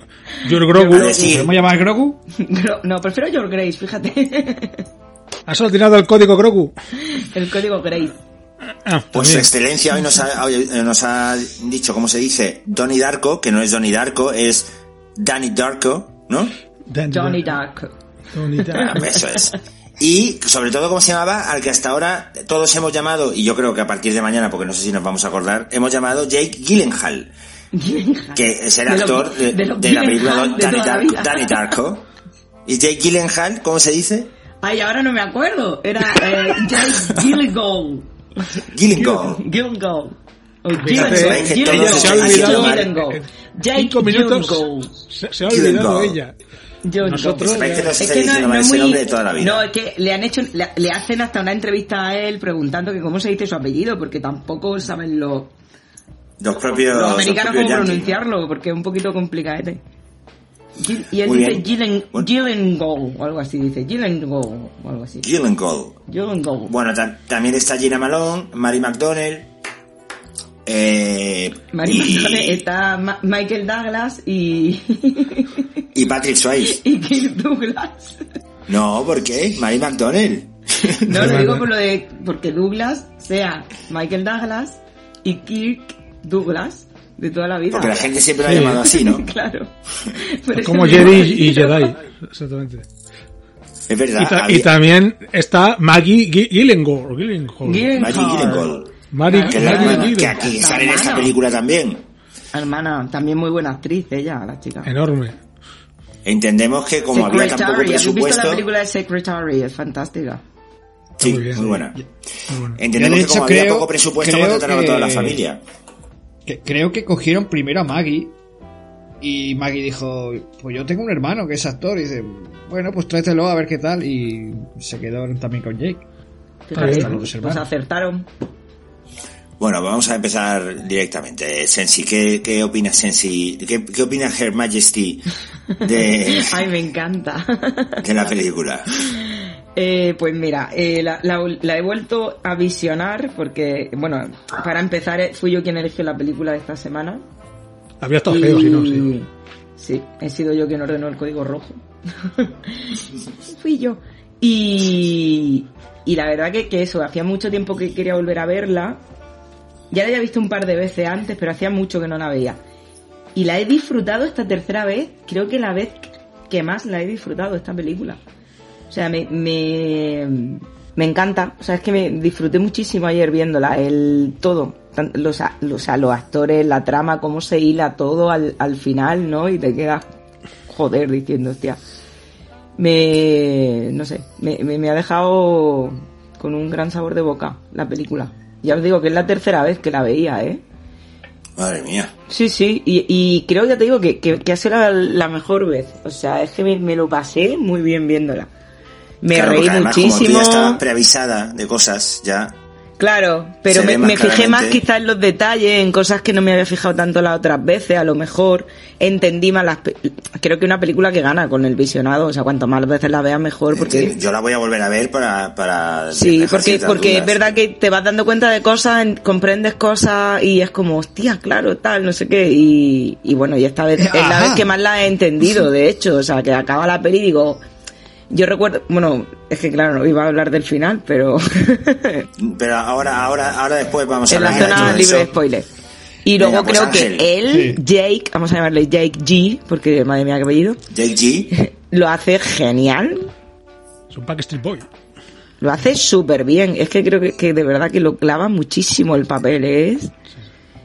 Your Grogu. ¿Podemos llamar Grogu? Gro- No, prefiero Your Grace, fíjate. [LAUGHS] ¿Has ordenado el código Grogu? El código Grace. Ah, pues su excelencia hoy nos ha, hoy nos ha dicho, ¿cómo se dice? Donnie Darko, que no es Donnie Darko, es Danny Darko, ¿no? Johnny Dark. Donnie Darko. Eso es. Y sobre todo, ¿cómo se llamaba? Al que hasta ahora todos hemos llamado, y yo creo que a partir de mañana, porque no sé si nos vamos a acordar, hemos llamado Jake Gyllenhaal, que es el De actor de, de los de la película de Danny Darko. Danny Darko. Y Jake Gyllenhaal, ¿cómo se dice? Ay, ahora no me acuerdo. Era eh, Jake Gyllenhaal. Gyllenhaal. Gyllenhaal. Gyllenhaal. se ha olvidado Jake Gyllenhaal. se, se ha olvidado ella. Gyllenhaal. Nosotros nos Es que no, no es muy... nombre de toda la vida. No, es que le han hecho, le, le hacen hasta una entrevista a él preguntando que cómo se dice su apellido, porque tampoco saben los, Los propios, los americanos propios cómo pronunciarlo, porque es un poquito complicadete. Gil- Y él Muy dice. Gillen, Bueno. Gyllenhaal, o algo así, dice Gyllenhaal, o algo así. Gyllenhaal. Bueno, ta- también está Gina Malone, Mary McDonnell, eh, Mary y, McDonnell, está Ma- Michael Douglas y, [LAUGHS] y Patrick Swayze. y Kirk Douglas. No, ¿por qué? Mary McDonnell. [LAUGHS] No, lo digo por lo de, porque Douglas sea Michael Douglas y Kirk Douglas de toda la vida. Porque la gente siempre lo Sí. ha llamado así, ¿no? [LAUGHS] claro. Pero es Como Jedi y Jedi. Exactamente. Es verdad. Y, ta- y también está Maggie Gi- Gyllenhaal. Gyllenhaal. Gyllenhaal. Maggie Gyllenhaal. Mari- Que, hermana, aquí sale en esta película también. Hermana, también muy buena actriz ella, la chica. Enorme. Entendemos que como había tan poco ¿has visto presupuesto... la película de Secretary? Es fantástica. Sí, Muy bien. muy buena. Muy. Entendemos que como había poco presupuesto contrataron a toda la familia. Que- creo que cogieron primero a Maggie y Maggie dijo, pues yo tengo un hermano que es actor y dice, bueno, pues tráetelo a ver qué tal y se quedó también con Jake. Pues acertaron. Bueno, vamos a empezar directamente. Sensi, ¿qué, qué opina Sensi? ¿Qué, qué opina Her Majesty de, [LAUGHS] Ay, me encanta. de la película? Eh, pues mira, eh, la, la- la he vuelto a visionar porque, bueno, para empezar, eh, fui yo quien eligió la película de esta semana. Habría estado feo, si no, sí. Sí, he sido yo quien ordenó el código rojo. [LAUGHS] Fui yo. Y, y la verdad que, que eso, hacía mucho tiempo que quería volver a verla. Ya la había visto un par de veces antes, pero hacía mucho que no la veía. Y la he disfrutado esta tercera vez, creo que la vez que más la he disfrutado esta película. O sea, me, me, me encanta. O sea, es que me disfruté muchísimo ayer viéndola. El todo. Los, los, los actores, la trama, cómo se hila todo al, al final, ¿no? Y te quedas, joder, diciendo, hostia. Me, no sé, me, me ha dejado con un gran sabor de boca la película. Ya os digo que es la tercera vez que la veía, ¿eh? Madre mía. Sí, sí, y, y creo, ya te digo, que, que, que ha sido la, la mejor vez. O sea, es que me, me lo pasé muy bien viéndola. Me Claro, reí además, Como tú muchísimo. ya estabas preavisada de cosas, ya. Claro, pero me, fijé más quizás en los detalles, en cosas que no me había fijado tanto las otras veces, a lo mejor entendí más las... Creo que una película que gana con el visionado, o sea, cuanto más veces la veas mejor, porque... Yo la voy a volver a ver para. para Sí, porque, porque es verdad que te vas dando cuenta de cosas, en- comprendes cosas y es como, hostia, claro, tal, no sé qué. Y, y bueno, y esta vez es la vez que más la he entendido, de hecho. O sea, que acaba la peli y digo, yo recuerdo, bueno, es que claro, no iba a hablar del final, pero [LAUGHS] Pero ahora, ahora, ahora después vamos a en la hablar de zona todo libre de eso. spoilers. Y luego Venga, pues, creo Ángel. que él, Jake, vamos a llamarle Jake G, porque madre mía qué apellido, Jake G. [LAUGHS] lo hace genial. Es un Backstreet Boy. Lo hace súper bien. Es que creo que, que de verdad que lo clava muchísimo el papel. Es,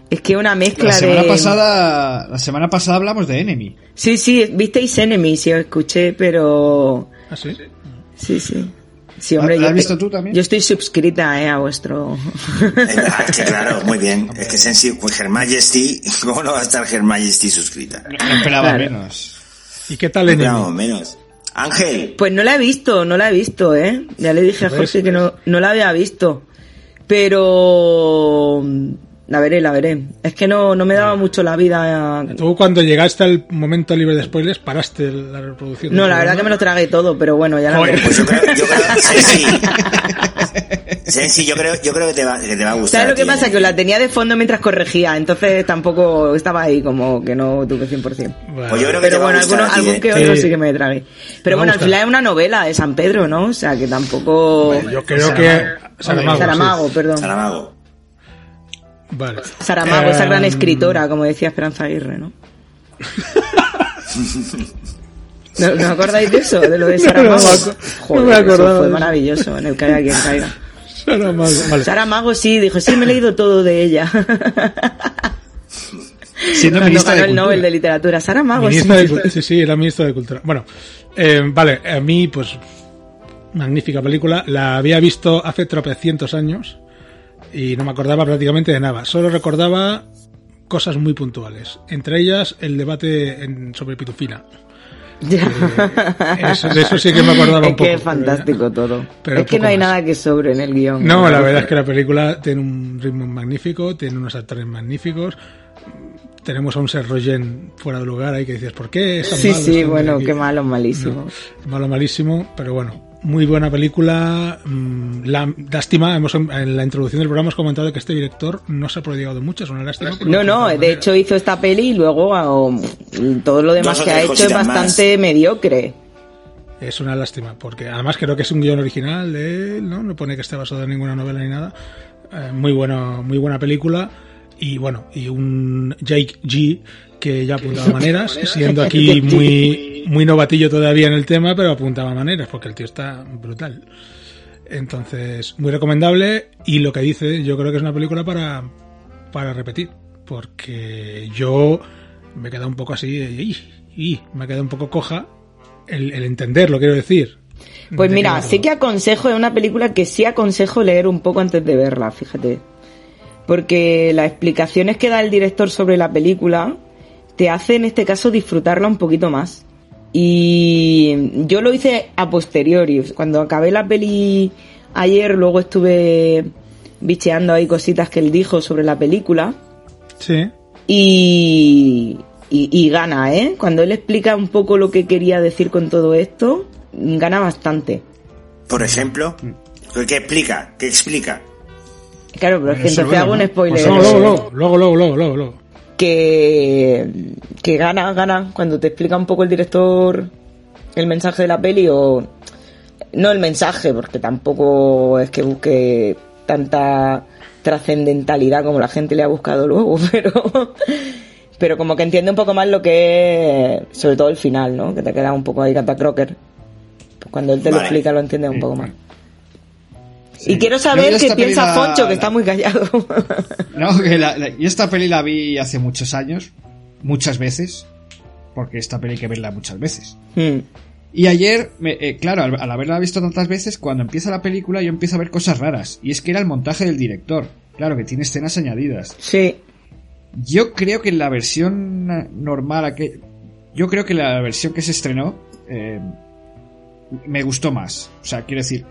es que una mezcla La semana de... pasada, la semana pasada hablamos de Enemy. Sí, sí, visteis Enemy, sí os escuché, pero... ¿Ah, sí? Sí, sí. Sí, hombre, ¿La yo has visto te- tú también? Yo estoy suscrita, eh, a vuestro... Es verdad, es que claro, muy bien. Es que Sensi, pues Her Majesty, [LAUGHS] ¿cómo no va a estar Her Majesty suscrita? No esperaba Claro. menos. ¿Y qué tal Enemy? No, menos. Ángel, Pues no la he visto, no la he visto, eh. Ya le dije a ¿Ves? Jorge que no, no la había visto. Pero... La veré, la veré. Es que no, no me daba mucho la vida. Tú cuando llegaste al momento libre de spoilers paraste la reproducción. No, la verdad que me lo tragué todo, pero bueno, ya la Joder, veré. Pues yo creo, yo creo, Sensi, [LAUGHS] Sensi, yo creo, yo creo que te va, que te va a gustar. ¿Sabes lo que tío. pasa? Que la tenía de fondo mientras corregía, entonces tampoco estaba ahí como que no tuve 100%. Bueno, Pues yo creo que te Pero va a bueno, gustar alguno- a ti, algún ¿eh? que otro Sí. sí que me tragué. Pero va bueno, al gustar. final es una novela de San Pedro, ¿no? O sea, que tampoco... yo creo que Saramago, sí. Saramago, perdón. Saramago. Vale. Saramago, esa gran escritora, como decía Esperanza Aguirre, ¿no? [LAUGHS] ¿No, ¿no acordáis de eso? De lo de [LAUGHS] Saramago. no me acu- Joder, no me acordaba eso fue maravilloso, en el caiga quien caiga. Saramago, vale. Saramago sí, dijo, sí, me he leído todo de ella. Siendo ministra ganó de el Nobel de Literatura. Saramago sí. Ministra de sí, sí, era ministro de Cultura. Bueno, eh, vale, a mí, pues, magnífica película. La había visto hace tropecientos años y no me acordaba prácticamente de nada. Solo recordaba cosas muy puntuales. Entre ellas, el debate en- sobre Pitufina. Eso, de eso sí que me acordaba es un poco. que es fantástico todo. pero es que no hay más. nada que sobre en el guion. No, la verdad es que la película tiene un ritmo magnífico, tiene unos actores magníficos. Tenemos a un Seth Rogen fuera de lugar ahí que dices, ¿por qué? Es tan Sí, malo sí, este bueno, aquí?". qué malo, malísimo. No, malo, malísimo, pero bueno, muy buena película. mm, La, lástima, hemos, en la introducción del programa hemos comentado que este director no se ha prodigado mucho, es una lástima. No, no, de hecho hizo esta peli y luego ah, todo lo demás Dos que ha hecho es más. bastante mediocre. Es una lástima, porque además creo que es un guion original de él, ¿no? No pone que esté basado en ninguna novela ni nada. Eh, muy bueno, muy buena película. Y bueno, y un Jake G que ya apuntaba [LAUGHS] maneras, siendo aquí [LAUGHS] muy, muy novatillo todavía en el tema, pero apuntaba maneras, porque el tío está brutal. Entonces, muy recomendable. Y lo que dice, yo creo que es una película para, para repetir. Porque yo me he quedado un poco así, y, y me he quedado un poco coja el, el entenderlo, quiero decir. Pues De mira, sí que aconsejo, es una película que sí aconsejo leer un poco antes de verla, fíjate. Porque las explicaciones que da el director sobre la película te hace en este caso disfrutarla un poquito más. Y yo lo hice a posteriori. Cuando acabé la peli ayer, luego estuve bicheando ahí cositas que él dijo sobre la película. Sí. Y, y, y gana, ¿eh? Cuando él explica un poco lo que quería decir con todo esto, gana bastante. Por ejemplo, ¿qué explica? ¿Qué explica? Claro, pero es que entonces hago un spoiler. Pues luego, luego, luego, luego, luego, luego, luego. Que, que gana, gana, cuando te explica un poco el director el mensaje de la peli o... No el mensaje, porque tampoco es que busque tanta trascendentalidad como la gente le ha buscado luego, [LAUGHS] pero... Pero como que entiende un poco más lo que es, sobre todo el final, ¿no? Que te queda un poco ahí canta crocker. Pues cuando él te lo explica lo entiende un poco más. Sí. Y quiero saber qué piensa la- Foncho, que la- está muy callado. No, que la, yo esta peli la vi hace muchos años, muchas veces, porque esta peli hay que verla muchas veces. Hmm. Y ayer, me- eh, claro, al, al haberla visto tantas veces, cuando empieza la película yo empiezo a ver cosas raras. Y es que era el montaje del director. Claro, que tiene escenas añadidas. Sí. Yo creo que en la versión normal, yo creo que la versión que se estrenó eh, me gustó más. O sea, quiero decir,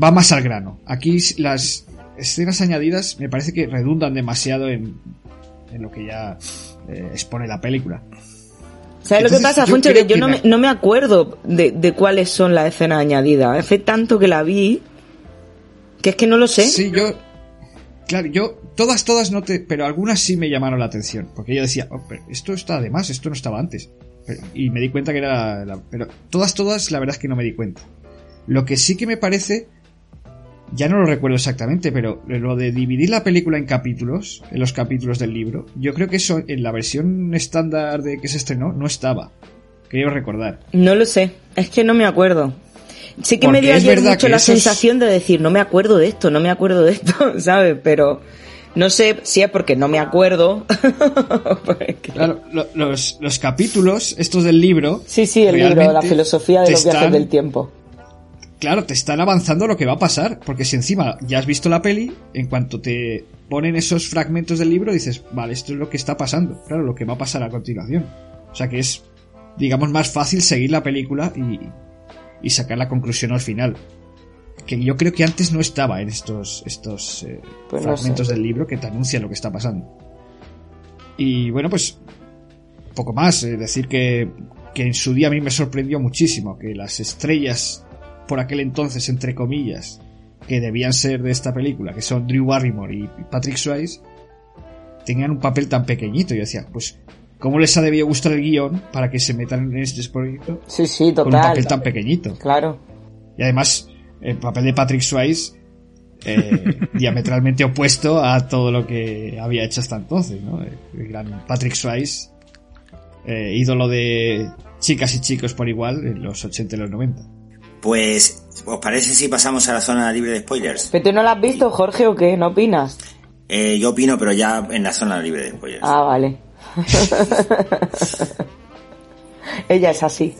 va más al grano. Aquí las escenas añadidas me parece que redundan demasiado en, en lo que ya eh, expone la película. ¿Sabes lo que pasa, creo Que yo que no me- me, no me acuerdo de, de cuáles son las escenas añadidas. Hace tanto que la vi que es que no lo sé. Sí, yo. Claro, yo. Todas, todas no te. Pero algunas sí me llamaron la atención. Porque yo decía, "Oh, pero esto está de más, esto no estaba antes. Pero- y me di cuenta que era. la- pero todas, todas, la verdad es que no me di cuenta. Lo que sí que me parece. Ya no lo recuerdo exactamente, pero lo de dividir la película en capítulos, en los capítulos del libro, yo creo que eso en la versión estándar de que se estrenó no estaba. Creo recordar. No lo sé. Es que no me acuerdo. Sí que me dio ayer mucho la sensación de decir, no me acuerdo de esto, no me acuerdo de esto, [LAUGHS] ¿sabes? Pero no sé si es porque no me acuerdo. [LAUGHS] Porque- Claro, lo- los, los capítulos, estos del libro. Sí, sí, el libro, la filosofía de los viajes del tiempo. Claro, te están avanzando lo que va a pasar, porque si encima ya has visto la peli, en cuanto te ponen esos fragmentos del libro, dices, vale, esto es lo que está pasando, claro, lo que va a pasar a continuación. O sea que es, digamos, más fácil seguir la película y, y sacar la conclusión al final. que yo creo que antes no estaba en estos, estos eh, Pues no fragmentos sé. del libro que te anuncian lo que está pasando. Y bueno, pues poco más, eh, decir que, que en su día a mí me sorprendió muchísimo que las estrellas por aquel entonces, entre comillas, que debían ser de esta película, que son Drew Barrymore y Patrick Swayze, tenían un papel tan pequeñito. Yo decía, pues, ¿cómo les ha debido gustar el guion para que se metan en este proyecto Sí, sí, con un total. papel tan pequeñito? Claro. Y además, el papel de Patrick Swayze, eh, [LAUGHS] diametralmente opuesto a todo lo que había hecho hasta entonces, ¿no? El gran Patrick Swayze, eh, ídolo de chicas y chicos por igual en los 80 y los 90. Pues, ¿os parece si pasamos a la zona libre de spoilers? ¿Pero tú no la has visto, Jorge, o qué? ¿No opinas? Eh, yo opino, pero ya en la zona libre de spoilers. Ah, vale. [LAUGHS] Ella es así.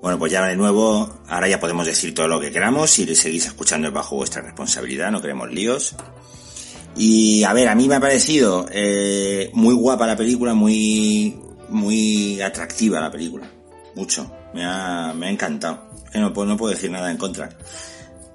Bueno, pues ya de nuevo, ahora ya podemos decir todo lo que queramos y seguís escuchando es bajo vuestra responsabilidad, no queremos líos. Y a ver, a mí me ha parecido eh, muy guapa la película, muy muy atractiva la película, mucho. Me ha, me ha encantado. Es que no, puedo- no puedo decir nada en contra.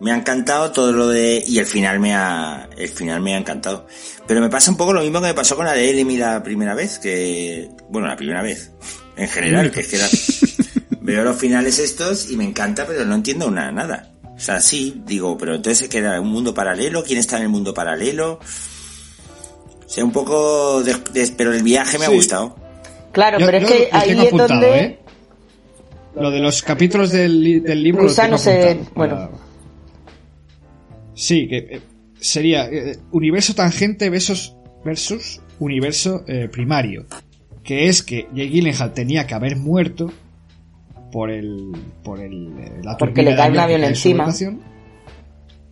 Me ha encantado todo lo de y el final me ha el final me ha encantado. Pero me pasa un poco lo mismo que me pasó con la de Elemi la primera vez, que bueno, la primera vez en general, que es que era, [LAUGHS] veo los finales estos y me encanta, pero no entiendo una, nada. O sea, sí, digo, pero entonces se queda un mundo paralelo, ¿quién está en el mundo paralelo? O sea, un poco de, de- pero el viaje me ha gustado. Claro, Yo- pero es que ahí es apuntado, donde... ¿eh? Lo de los capítulos del, del libro lo tengo apuntado bueno. para- Sí, que eh, sería eh, universo tangente versus, versus universo eh, primario. Que es que Jake Gyllenhaal tenía que haber muerto por el por el la Porque le cae un avión encima.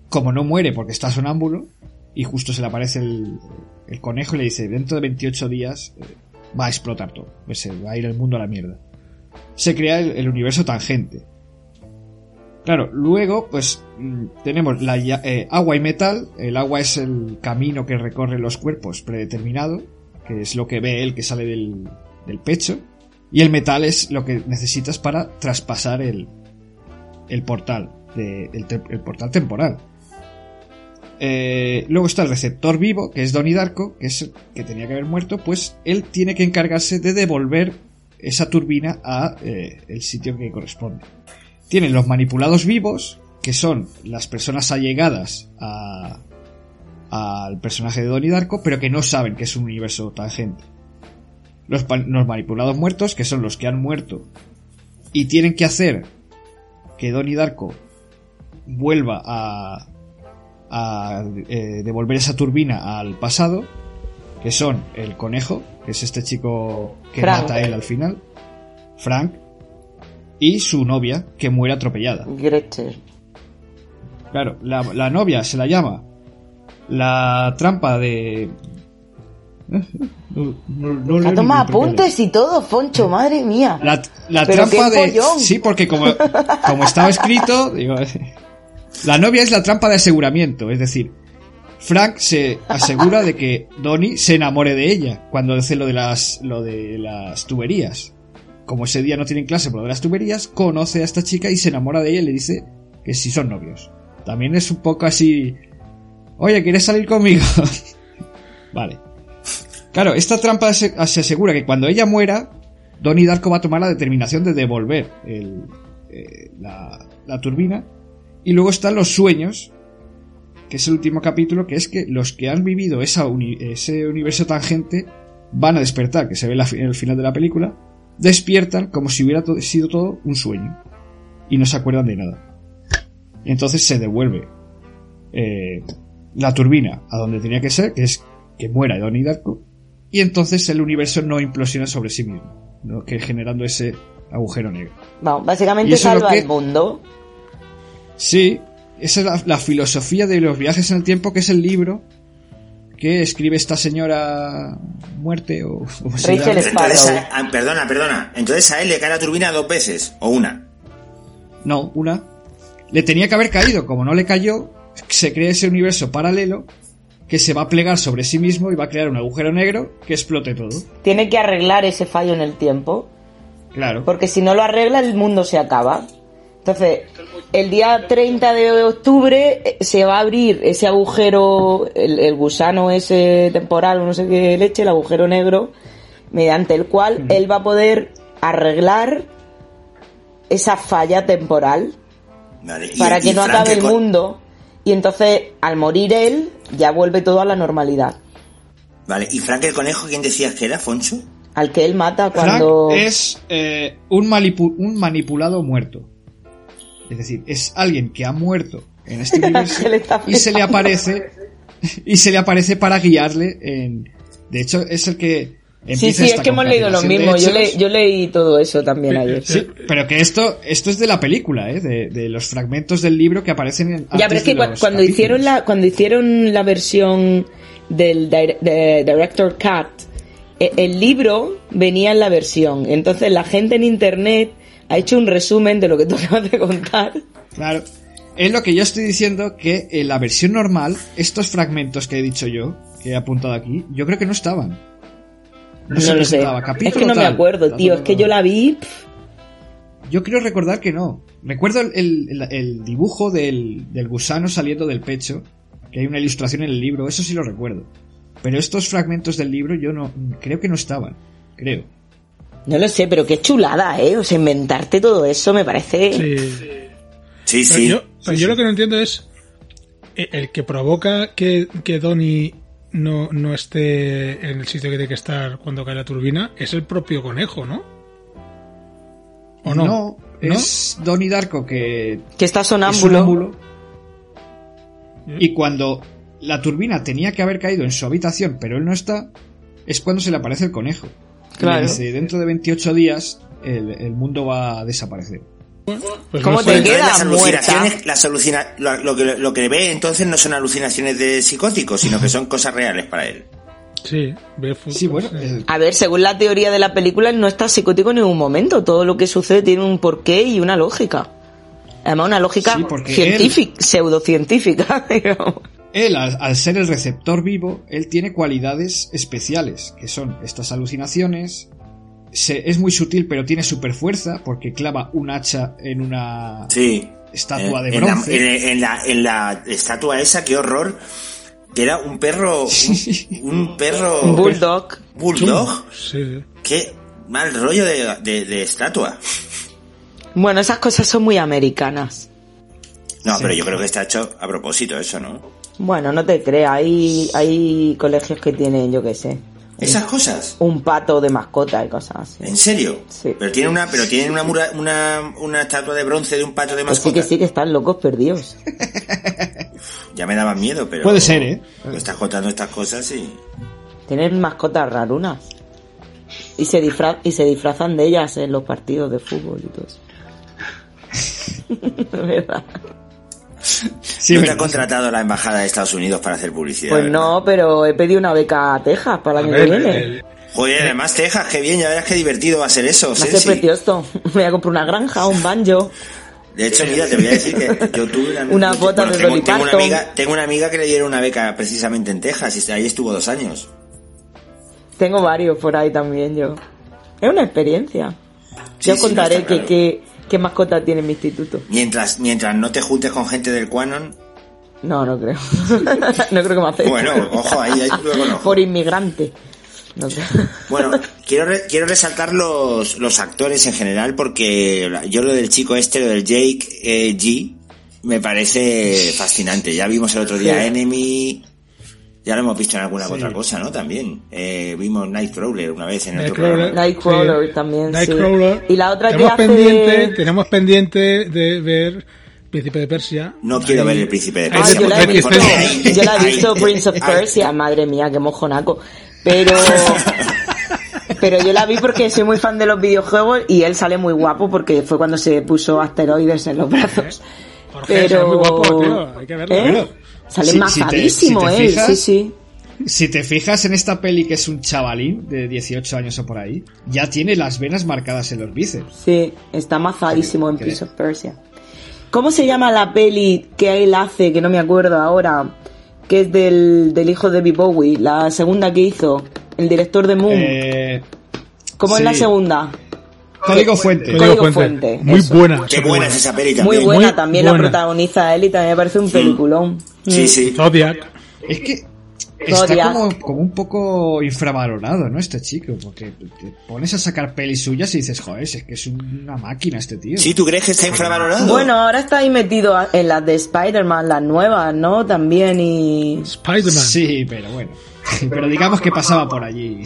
Como no muere porque está sonámbulo y justo se le aparece el, el conejo y le dice dentro de 28 días va a explotar todo, pues se va a ir el mundo a la mierda. Se crea el, universo tangente. Claro, luego, pues mm, tenemos la eh, agua y metal. El agua es el camino que recorren los cuerpos predeterminado, que es lo que ve él que sale del, pecho. Y el metal es lo que necesitas para traspasar el, portal, el, portal temporal. Eh, luego está el receptor vivo, que es Donnie Darko, que es que tenía que haber muerto, pues él tiene que encargarse de devolver esa turbina a eh, el sitio que corresponde. Tienen los manipulados vivos, que son las personas allegadas a- al personaje de Donnie Darko, pero que no saben que es un universo tangente. Los, los manipulados muertos, que son los que han muerto y tienen que hacer que Donnie Darko vuelva a, a eh, devolver esa turbina al pasado, que son el conejo, que es este chico que Frank. mata a él al final, Frank, y su novia, que muere atropellada. Gretchen. Claro, la, la novia se la llama la trampa de... No, no- qué apuntes y todo, Foncho, madre mía. La, la trampa de... Sí, porque como, como estaba escrito, [LAUGHS] digo, la novia es la trampa de aseguramiento, es decir, Frank se asegura de que Donnie se enamore de ella cuando hace lo de las, lo de las tuberías. Como ese día no tienen clase por lo de las tuberías, conoce a esta chica y se enamora de ella y le dice que sí son novios. También es un poco así, oye, ¿quieres salir conmigo? [LAUGHS] vale. Claro, esta trampa se, se asegura que cuando ella muera, Donnie Darko va a tomar la determinación de devolver eh, la turbina. Y luego están los sueños, que es el último capítulo, que es que los que han vivido esa uni- ese universo tangente van a despertar, que se ve en el final de la película, despiertan como si hubiera sido todo un sueño. Y no se acuerdan de nada. Entonces se devuelve eh, la turbina a donde tenía que ser, que es que muera Donnie Darko. Y entonces el universo no implosiona sobre sí mismo, ¿no? que generando ese agujero negro. Y básicamente salva que- el mundo. Sí, esa es la, la filosofía de los viajes en el tiempo, que es el libro que escribe esta señora muerte o como se Rachel llama. Sparrow. Entonces, a- ah, perdona, perdona. Entonces a él le cae la turbina dos veces, o una. No, una. Le tenía que haber caído, como no le cayó, se crea ese universo paralelo que se va a plegar sobre sí mismo y va a crear un agujero negro que explote todo. Tiene que arreglar ese fallo en el tiempo, Claro. porque si no lo arregla el mundo se acaba. Entonces, el día 30 de octubre eh, se va a abrir ese agujero, el, el gusano ese temporal, o no sé qué leche, el agujero negro, mediante el cual él va a poder arreglar esa falla temporal Vale, para que no Frank, acabe el con- mundo. Y entonces, al morir él, ya vuelve todo a la normalidad. Vale, ¿y Frank el conejo quién decías que era, Foncho? Al que él mata Frank cuando... es eh, un, manipu- un manipulado muerto. Es decir, es alguien que ha muerto en este [LAUGHS] universo y se le aparece y se le aparece para guiarle en de hecho es el que Sí, empieza sí, es esta que hemos leído lo mismo. Yo, hechos. le- yo leí todo eso también ayer. Sí, pero que esto esto es de la película, ¿eh? de, de los fragmentos del libro que aparecen en Ya, pero es que cua- cuando hicieron la cuando hicieron la versión del di- de director cut, e- el libro venía en la versión. Entonces la gente en internet ha hecho un resumen de lo que tú [LAUGHS] acabas de contar. Claro. Es lo que yo estoy diciendo que en la versión normal, estos fragmentos que he dicho yo, que he apuntado aquí, yo creo que no estaban. No, se lo sé. Es que no me acuerdo, tío. Es que yo la vi. Yo quiero recordar que no. Recuerdo el, el- el dibujo del, del gusano saliendo del pecho, que hay una ilustración en el libro, eso sí lo recuerdo. Pero estos fragmentos del libro yo no creo que no estaban. Creo. No lo sé, pero qué chulada, ¿eh? O sea, inventarte todo eso me parece. Sí. Sí, Pero sí. yo, pero yo lo que no entiendo es eh, el que provoca que, que Donnie no, no esté en el sitio que tiene que estar cuando cae la turbina es el propio conejo, ¿no? ¿O no? No, es Donnie Darko que Que está es sonámbulo. sonámbulo. Y cuando la turbina tenía que haber caído en su habitación, pero él no está, es cuando se le aparece el conejo. Claro. dice, dentro de 28 días el, el mundo va a desaparecer. Pues ¿Cómo no te queda las alucinaciones, las alucina- lo, lo que, lo que ve entonces no son alucinaciones de psicóticos, sino que son cosas reales para él. Sí, ve fútbol, Sí, bueno, eh, A ver, según la teoría de la película, él no está psicótico en ningún momento. Todo lo que sucede tiene un porqué y una lógica. Además, una lógica Sí, científica, pseudocientífica, [LAUGHS] digamos. Él, al, al ser el receptor vivo, él tiene cualidades especiales, que son estas alucinaciones. Se- es muy sutil, pero tiene super fuerza, porque clava un hacha en una Sí. estatua de en la- bronce. En, en la, en la estatua esa, qué horror. Que era un perro. Un, un perro. Un bulldog. Bulldog. Sí. Qué mal rollo de, de- de estatua. Bueno, esas cosas son muy americanas. No, pero yo creo que está hecho a propósito eso, ¿no? Bueno, no te creas, hay, hay colegios que tienen, yo qué sé, Esas cosas. un pato de mascota y cosas así. ¿En serio? Sí. Pero tienen una, pero tienen una, mura- una, una estatua de bronce de un pato de Pues sí mascota. que sí, que están locos perdidos. [LAUGHS] Ya me daban miedo, pero. Puede ser, ¿eh? Me estás contando estas cosas y. Tienen mascotas rarunas. Y se, disfra- y se disfrazan de ellas en los partidos de fútbol y todo eso. [LAUGHS] Verdad. Sí, no te ha contratado la embajada de Estados Unidos para hacer publicidad. Pues ¿verdad? no, pero he pedido una beca a Texas para A el año que viene. el- Joder, además Texas, qué bien, ya verás qué divertido va a ser eso. Va a ser precioso. [LAUGHS] Voy a comprar una granja, un banjo. De hecho, mira, te voy a decir que yo tuve [LAUGHS] una, Una bota de tengo, tengo una amiga, tengo una amiga que le dieron una beca precisamente en Texas y ahí estuvo dos años. Tengo varios por ahí también yo. Es una experiencia. Sí, Yo os sí, no, contaré está que, claro. que- qué mascota tiene mi instituto. Mientras, mientras no te juntes con gente del Quanon, No, no creo. [LAUGHS] no creo que me acepte. bueno, ojo, ahí, no. Por inmigrante. No. Bueno, [LAUGHS] quiero, re- quiero resaltar los, los actores en general porque yo lo del chico este, lo del Jake eh, G, me parece fascinante. Ya vimos el otro día Sí. Enemy, ya lo hemos visto en alguna otra cosa, ¿no? También. Eh, vimos Nightcrawler una vez en otro Nightcrawler. programa. Nightcrawler Sí. también, sí. Nightcrawler. Y la otra que tenemos hace pendiente, Tenemos pendiente de ver Príncipe de Persia. No quiero Ahí- ver el príncipe de Ah, Persia. yo la he visto. está- ahí- Yo la he ahí- visto Prince of Persia. Madre mía, qué mojonaco. Pero... [LAUGHS] Pero yo la vi porque soy muy fan de los videojuegos y él sale muy guapo porque fue cuando se puso asteroides en los brazos. Jorge, Pero... sale muy guapo, tío, hay que verlo. ¿Eh? Sale si- si te- majadísimo si te él, fijas- sí, sí. Si te fijas en esta peli que es un chavalín de 18 años o por ahí, ya tiene las venas marcadas en los bíceps. Sí, está mazadísimo en. Prince of Persia. ¿Cómo se llama la peli que él hace, que no me acuerdo ahora, que es del, del hijo de David Bowie, la segunda que hizo, el director de Moon? Eh, ¿Cómo es la segunda? Código Fuente. Código Fuente. Fuente, Muy eso. buena. Qué buena es esa peli Muy también. buena, Muy también la buena. protagoniza él y también me parece un peliculón. Sí, sí. Zodiac. Es que está como, como un poco infravalorado, ¿no? Este chico, porque te pones a sacar pelis suyas y dices, joder, es que es una máquina este tío. Sí, ¿tú crees que está infravalorado? Bueno, ahora está ahí metido en las de Spider-Man, las nuevas, ¿no? También y... Spider-Man. Sí, pero bueno. [LAUGHS] Pero digamos que pasaba por allí.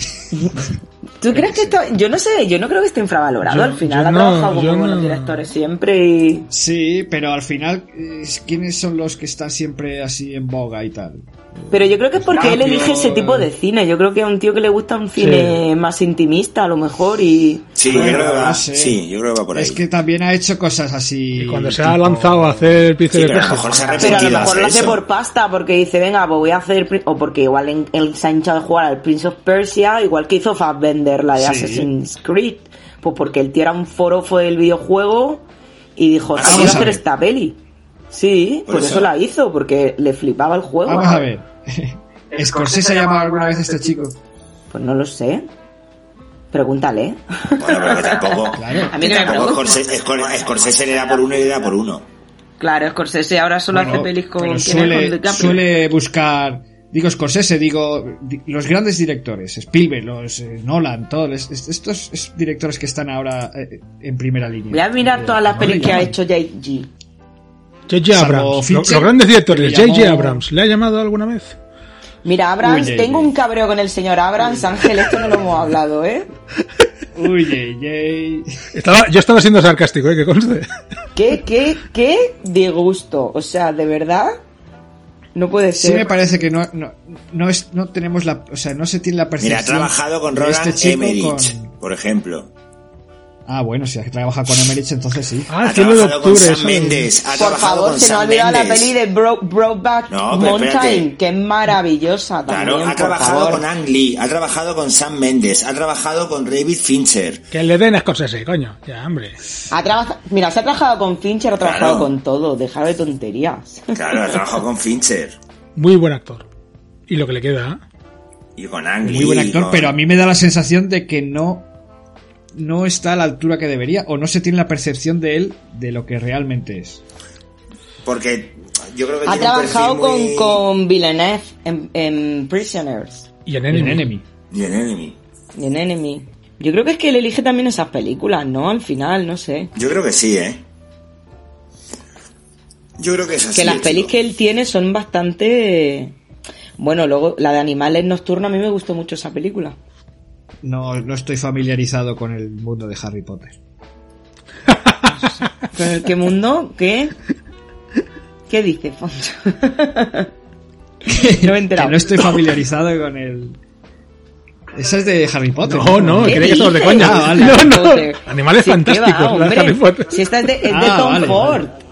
¿Tú crees que está...? Yo no sé, yo no creo que esté infravalorado. Yo- Al final ha no, trabajado con no. directores siempre y... Sí, pero al final, eh, ¿quiénes son los que están siempre así en boga y tal? Pero yo creo que es porque él elige ese tipo de cine. Yo creo que es un tío que le gusta un cine más intimista, a lo mejor, y... Sí, yo creo que va, no sé. sí, yo creo que va por ahí. Es que también ha hecho cosas así. Y cuando se ha lanzado a hacer el piso Sí, de pero a lo Texas. mejor se ha Pero a lo mejor lo hace eso. por pasta, porque dice, venga, pues voy a hacer... O porque igual en- él se ha hinchado de jugar al Prince of Persia, igual que hizo Fassbender, la de Sí. Assassin's Creed. Pues porque el tío era un forofo del videojuego y dijo, Ah, quiero vamos a hacer esta peli. Sí, Por por eso eso. la hizo, porque le flipaba el juego. Vamos a ver. [LAUGHS] ¿Scorsese ha llamado alguna vez a este chico? Pues no lo sé. Pregúntale. Bueno, pero que tampoco. [LAUGHS] Claro. A mí no tampoco. Scorsese, Scor- Scorsese le da por uno y le da por uno. Claro, Scorsese ahora solo Bueno, hace pelis con, suele, con suele buscar. Digo Scorsese, digo di- los grandes directores, Spielberg, los eh, Nolan, todos es- es- estos es- directores que están ahora eh, en primera línea. Voy a mirar todas las pelis que ha hecho J.G. J.J. Abrams. Los grandes directores. llamó- J.J. Abrams. ¿Le ha llamado alguna vez? Mira, Abrams, Uy, tengo uy, uy. un cabreo con el señor Abrams. Ángel, esto no lo hemos hablado, ¿eh? [LAUGHS] Uy, yey. Estaba, yo estaba siendo sarcástico, ¿eh? Que conste. ¿Qué, qué, qué disgusto? O sea, ¿de verdad? No puede Sí ser. me parece que no, no, no, es, no tenemos la, o sea, no se tiene la percepción. Mira, ha trabajado con de Roland este Emmerich, con- por ejemplo. Ah, bueno, si trabaja con Emmerich, entonces sí. Ah, ha el cielo de trabajado con octubre. Sam. Mendes. Ha Por trabajado favor, con se nos ha Sam olvidado la Mendes. peli de Bro Brokeback No, Mountain, que es maravillosa también, Claro, ha trabajado favor. con Ang Lee, ha trabajado con Sam Mendes, ha trabajado con David Fincher. Que le den a Scorsese, coño. Ya, hombre. Ha trabajado, mira, se ha trabajado con Fincher, ha trabajado Claro. con todo, dejar de tonterías. Claro, ha trabajado con [LAUGHS] Fincher. Muy buen actor. Y lo que le queda. Y con Ang Lee. Muy buen actor, con- pero a mí me da la sensación de que no, no está a la altura que debería, o no se tiene la percepción de él de lo que realmente es. Porque yo creo que Ha tiene un trabajado muy- con, con Villeneuve en, en Prisoners Y en En Enemy. Y en Enemy. y en Enemy. Yo creo que es que él elige también esas películas, ¿no? Al final, no sé. Yo creo que sí, ¿eh? Yo creo que es así. que las el pelis que él tiene son bastante... Bueno, luego la de Animales Nocturnos, a mí me gustó mucho esa película. No, no estoy familiarizado con el mundo de Harry Potter. ¿Qué, [LAUGHS] qué mundo? ¿Qué? ¿Qué dice, Foncho? [LAUGHS] no me he enterado. Que no estoy familiarizado con el... Esa es de Harry Potter. No, no, ¿Qué creía que estabas de coña. Ah, vale. No, Harry no. Potter. Animales Sí, ¿qué fantásticos, va, la de hombre? Harry Potter. Si esta es de, es de Ah, Tom vale, Ford. vale.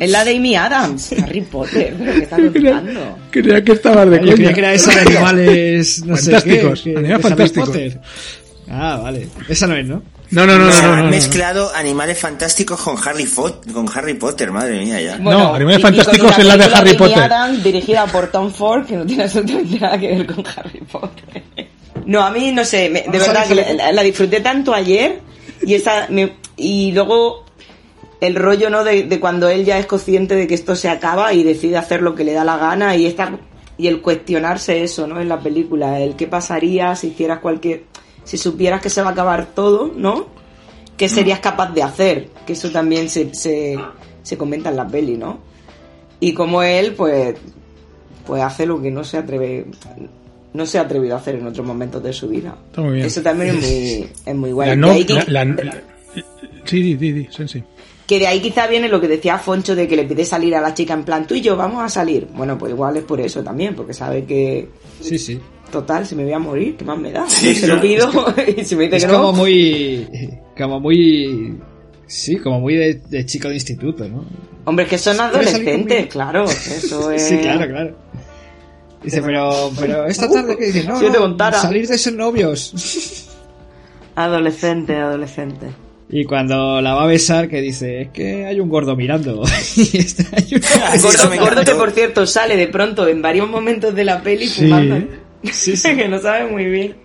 Es la de Amy Adams. Harry Potter, ¿pero qué estás contando? Creía que estabas de coña. creía que era esa de animales... No Fantásticos, sé qué, animales fantásticos. Ah, vale. Esa no es, ¿no? No, no, no, no, no, han no, no. mezclado animales fantásticos con Harry, con Harry Potter, madre mía, ya. No, Animales Fantásticos es la de Harry Amy Potter. Adams, dirigida por Tom Ford, que no tiene absolutamente nada que ver con Harry Potter. No, a mí, no sé, me- de verdad que la, la disfruté tanto ayer y esa me- y luego el rollo no de, de cuando él ya es consciente de que esto se acaba y decide hacer lo que le da la gana y esta y el cuestionarse eso no en la película el qué pasaría si hicieras cualquier si supieras que se va a acabar todo no qué serías capaz de hacer que eso también se, se, se comenta en la peli no y como él pues pues hace lo que no se atreve no se ha atrevido a hacer en otros momentos de su vida. Está muy bien. eso también es muy es muy guay. La no- la- la- Sí, di, di, sí, sí. Que de ahí quizá viene lo que decía Foncho de que le pide salir a la chica en plan, tú y yo vamos a salir. Bueno, pues igual es por eso también, porque sabe que, Sí, sí. total, si me voy a morir, ¿qué más me da? Sí, [LAUGHS] se lo pido [LAUGHS] y si me dice Es que como no, muy... Como muy... Sí, como muy de, de chico de instituto, ¿no? hombre, es que son ¿Quieres salir adolescentes, claro, [LAUGHS] eso es... Sí, claro, claro. Dice, pero, pero esta tarde que dice, no, Si no, salir de ser novios. Adolescente, adolescente. Y cuando la va a besar, que dice, es que hay un gordo mirando. [LAUGHS] y está, hay un- Gordo, me gordo que por cierto sale de pronto en varios momentos de la peli Sí. fumando. Sí, [LAUGHS] sí. que no sabe muy bien.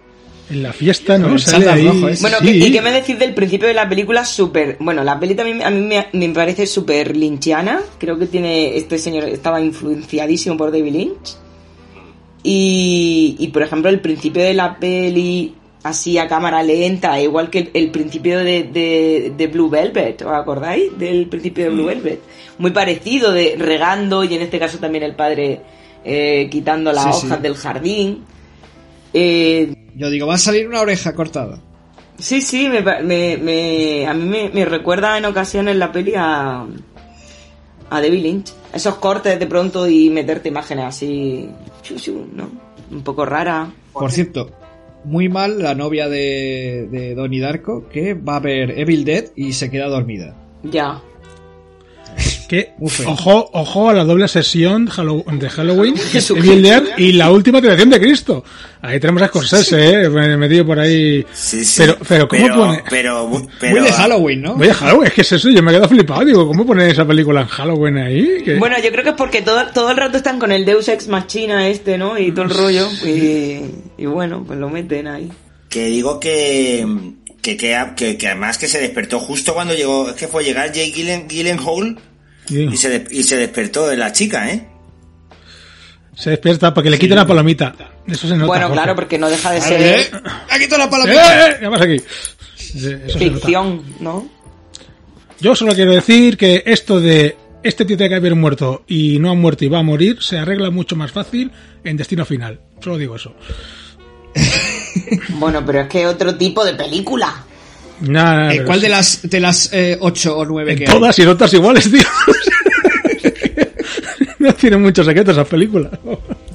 En la fiesta, ¿no? Sale ahí. rojo ese. Bueno, sí. ¿qué- ¿y qué me decís del principio de la película? Súper. Bueno, la peli también a mí me, me parece súper lynchiana. Creo que tiene. Este señor estaba influenciadísimo por David Lynch. Y, y por ejemplo, el principio de la peli, así a cámara lenta, igual que el, el principio de, de, de Blue Velvet, ¿os acordáis? Del principio de Blue Velvet. Muy parecido, de regando, y en este caso también el padre eh, quitando las Sí, sí. hojas del jardín. Eh, Yo digo, va a salir una oreja cortada. Sí, sí, me, me, me- a mí me, me recuerda en ocasiones la peli a, a David Lynch. Esos cortes de pronto y meterte imágenes así, ¿no? Un poco rara. Por cierto, muy mal la novia de, de Donnie Darko que va a ver Evil Dead y se queda dormida. Ya. Que, feo. ojo, ojo a la doble sesión de Hallow- de Halloween. [LAUGHS] Evil Dead y la última tentación de Cristo. Ahí tenemos a Scorsese, eh, metido por ahí. Sí, sí. Pero, pero, ¿cómo pone? Pero, pero, muy de Halloween, ¿no? Oye, Halloween, es que es eso, yo me he quedado flipado, digo, ¿cómo pone esa película en Halloween ahí? Que- Bueno, yo creo que es porque todo, todo el rato están con el Deus Ex Machina este, ¿no? Y todo el rollo. Y, y bueno, pues lo meten ahí. Que digo que, que, que, que, además que se despertó justo cuando llegó, es que fue llegar Jake Gyllen, Gyllenhaal Y se, y se despertó de la chica, ¿eh? se despierta porque le quita la palomita. Eso se nota. Bueno, Jorge. claro, porque no deja de ¡Eh! ser ¡Ha quitado la ¡Eh, palomita! eh! ¿Qué pasa aquí? Sí, Eso ficción, ¿no? Yo solo quiero decir que esto de este tío tiene que haber muerto y no ha muerto y va a morir se arregla mucho más fácil en Destino Final. Solo digo eso. [LAUGHS] Bueno, pero es que otro tipo de película. Nada, Eh, pero ¿Cuál sí. de las de las eh, ocho o nueve En que hay? todas y otras iguales, tío. [LAUGHS] no tienen muchos secretos esas películas.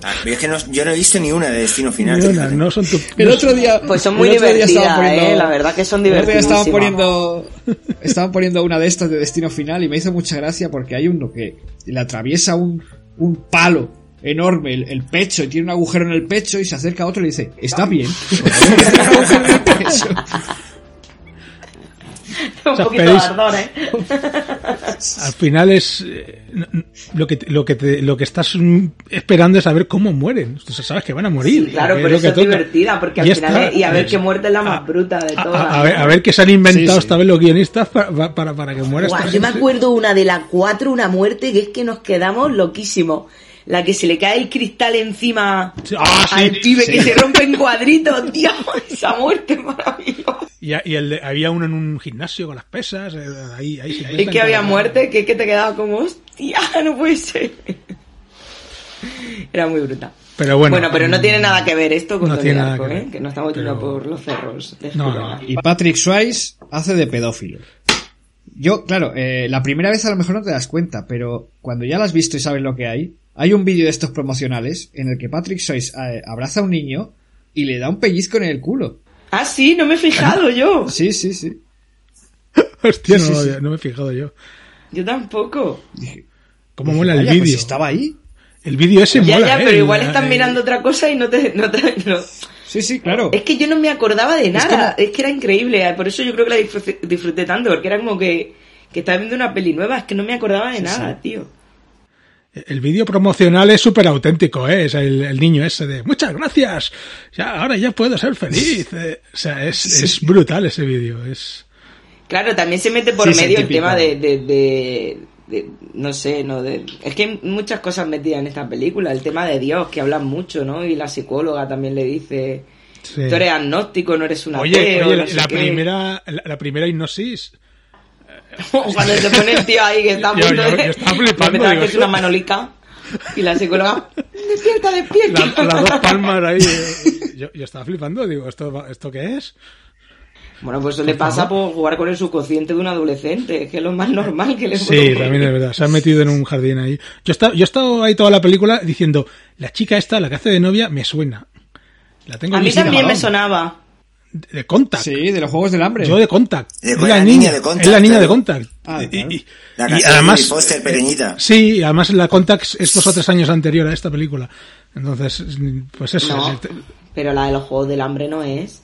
Ah, pero es que no- yo no he visto ni una de Destino Final. Ni una, fíjate. no son tu... El otro día. Pues son muy divertidas, poniendo- eh, la verdad que son el otro día estaban poniendo, estaban poniendo una de estas de destino final y me hizo mucha gracia porque hay uno que le atraviesa un, un palo enorme el, el pecho y tiene un agujero en el pecho y se acerca a otro y le dice, ¿está bien? [LAUGHS] [LAUGHS] [LAUGHS] Un poquito pelis- ardor, ¿eh? [LAUGHS] Al final es eh, lo que te- lo que te- lo que estás mm, esperando es saber cómo mueren. Entonces sabes que van a morir. Claro, porque pero que eso es divertida, porque al Ya final es- y a ver qué muerte es la más bruta de A, todas. a- a ver, a ver qué se han inventado Sí, sí. esta vez los guionistas para, para, para que muera Guau, esta yo me acuerdo una de las cuatro, una muerte que es que nos quedamos loquísimos. La que se le cae el cristal encima ah, sí, al pibe sí. que se rompe en cuadritos, [LAUGHS] Dios, esa muerte es maravillosa. Y, y el de- había uno en un gimnasio con las pesas. eh, Ahí, ahí se Es que había muerte, que es que te quedaba como, hostia, no puede ser. Era muy brutal. Pero bueno. pero no tiene nada que ver esto con No tiene nada Darko, que ver. ¿eh? Que no estamos Pero- por los cerros. No, no. Y Patrick Swayze hace de pedófilo. Yo, claro, eh, la primera vez a lo mejor no te das cuenta, pero cuando ya lo has visto y sabes lo que hay, hay un vídeo de estos promocionales en el que Patrick Swayze eh, abraza a un niño y le da un pellizco en el culo. Ah, sí, no me he fijado yo. [LAUGHS] Sí, sí, sí. [LAUGHS] Hostia, Sí, no, sí, me he fijado yo. Yo tampoco. ¿Cómo mola el pues vídeo? estaba ahí. El vídeo ese Ya, mola, ya, ¿eh? pero igual están eh, mirando otra cosa y no te... No te no. Sí, sí, claro. Es que yo no me acordaba de nada. como- Es que era increíble. Por eso yo creo que la disfruté, disfruté tanto. Porque era como que, que estaba viendo una peli nueva. Es que no me acordaba de nada, tío. El vídeo promocional es súper auténtico, ¿eh? Es el, el niño ese de muchas gracias, ya, ahora ya puedo ser feliz. [LAUGHS] O sea, es, es brutal ese vídeo. Es... Claro, también se mete por Sí, medio el, tema de, de, de- de- no sé, no de, es que hay muchas cosas metidas en esta película, el tema de Dios que hablan mucho, ¿no? Y la psicóloga también le dice, Sí. tú eres agnóstico, no eres un Oye, ateo, oye, no la, sé la qué". primera, la, la primera hipnosis. [LAUGHS] Cuando se pone el tío ahí que está a Yo- punto yo- de, yo estaba flipando, [LAUGHS] digo, es una manolica y la psicóloga, despierta, despierta. La- las dos palmas ahí. [LAUGHS] eh. Yo, yo estaba flipando, digo, ¿esto, ¿esto qué es? Bueno, pues eso le pasa por jugar con el subconsciente de un adolescente, que es lo más normal que le Sí, también es verdad. Se han metido en un jardín ahí. Yo he estado, yo he estado ahí toda la película diciendo, la chica esta, la que hace de novia, me suena. La tengo A mí también me sonaba. De, de Contact. Sí, de los Juegos del Hambre. Yo de Contact. De- es la la niña niña, de Contact, es la niña de claro. Contact. Ah, Y- claro. y, La y de además, Foster, pequeñita. sí, además la Contact es dos o tres años anterior a esta película. Entonces, pues eso. No, es el- pero la de los Juegos del Hambre no es.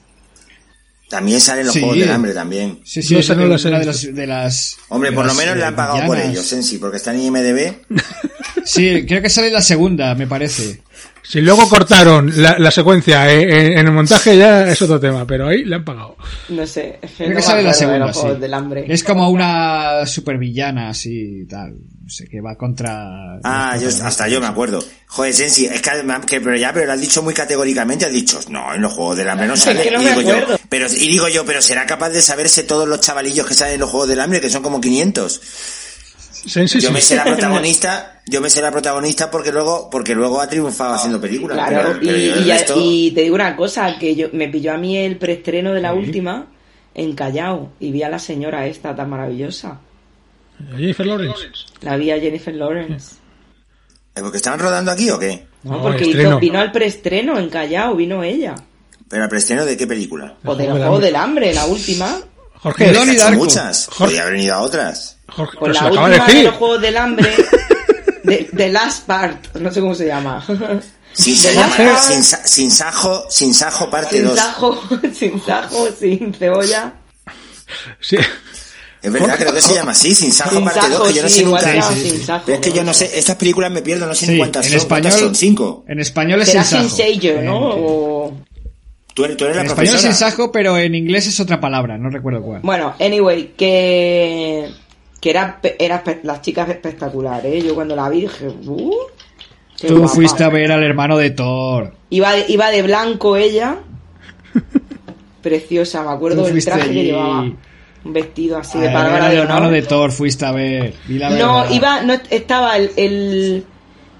También salen los Sí. Juegos del Hambre también. Sí, sí, esa no he de las, de las Hombre, de por lo las, menos eh, le han pagado por ellos, Sensi, porque están en IMDB. [LAUGHS] Sí, creo que sale la segunda, me parece. Si luego cortaron la, la secuencia eh, eh, en el montaje ya es otro tema, pero ahí le han pagado. No sé. es que no que me sale la de sí. del hambre. Es como una supervillana así tal. No sé, que va contra... Ah, yo, hasta yo me acuerdo. Joder, Sensi, es que, además- que pero ya, pero lo has dicho muy categóricamente, has dicho, no, en los Juegos del Hambre no sale. que no y, me digo yo, pero, y digo yo, pero será capaz de saberse todos los chavalillos que salen en los Juegos del Hambre, que son como 500. Yo sí. me sé la [LAUGHS] protagonista, yo me sé la protagonista porque luego, porque luego ha triunfado haciendo películas. Claro, pero- pero y, resto- te digo una cosa, que yo me pilló a mí el preestreno de la última en Callao y vi a la señora esta tan maravillosa. Jennifer Lawrence. La vi a Jennifer Lawrence. ¿Eh, ¿Porque estaban rodando aquí o qué? No, No, porque hizo- vino al preestreno en Callao, vino ella. ¿Pero al preestreno de qué película? O del Juego del Hambre. la última. Jorge, hecho Darko. muchas. Jorge. Podría haber venido a otras. Jorge, se la última de decir. los Juegos del Hambre, de, de Last Part, no sé cómo se llama. Sin, se llama sin, Sa- sin Sajo, sin Sajo parte sin 2. sajo, [LAUGHS] sin sajo, sin cebolla. Sí. Es verdad, creo que se llama así, sin Sajo Sin parte 2, sajo, que yo no sí, sé nunca. Sí, sin sajo. Pero es que yo no sé, estas películas me pierdo, no sé Sí, ni cuántas en son. ¿Cuántas español, son? ¿Cinco? en español es Será sin sin sajo. sello, ¿no? O- Tú eres, tú eres En la español es sin sajo, pero en inglés es otra palabra, no recuerdo cuál. Bueno, anyway, que que era, pe- era espe- las chicas espectaculares, ¿eh? Yo cuando la vi dije, "Uh, Tú guapa". fuiste a ver al hermano de Thor. Iba de, iba de blanco ella. [LAUGHS] Preciosa, me acuerdo del traje que llevaba. Un vestido así A de palabra al de hermano honor. de Thor fuiste a ver. La No, iba, no estaba el, el,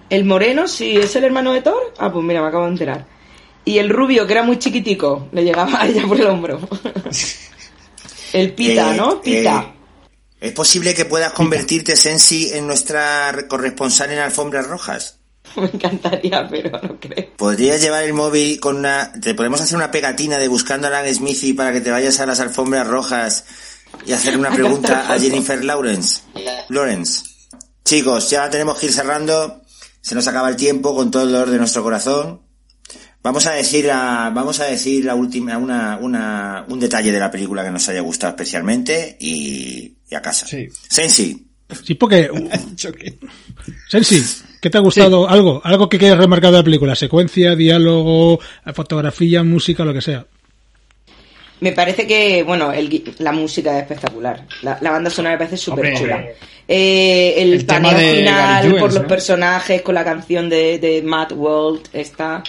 el moreno, sí, es el hermano de Thor. Ah, pues mira, me acabo de enterar. Y el rubio, que era muy chiquitico, le llegaba a ella por el hombro. [LAUGHS] el pita, Eh, ¿no? Pita. eh, ¿Es posible que puedas convertirte, Sensi, en nuestra corresponsal en alfombras rojas? [LAUGHS] Me encantaría, pero no creo. ¿Podrías llevar el móvil con una... Te podemos hacer una pegatina de buscando a Alan Smithy para que te vayas a las alfombras rojas y hacer una [LAUGHS] pregunta a Jennifer Lawrence? Lawrence. Chicos, ya tenemos que ir cerrando. Se nos acaba el tiempo con todo el dolor de nuestro corazón. Vamos a decir la, vamos a decir la última, una, una, un detalle de la película que nos haya gustado especialmente y, y a casa. Sí. Sensi. Sí, porque... [LAUGHS] uh. Sensi, ¿qué te ha gustado? Algo, algo que quieras remarcar de la película. Secuencia, diálogo, fotografía, música, lo que sea. Me parece que, bueno, el gui- la música es espectacular. La, la banda sonora me parece súper chula. Eh, el, el paneo final por los ¿no? personajes con la canción de, de Matt World está...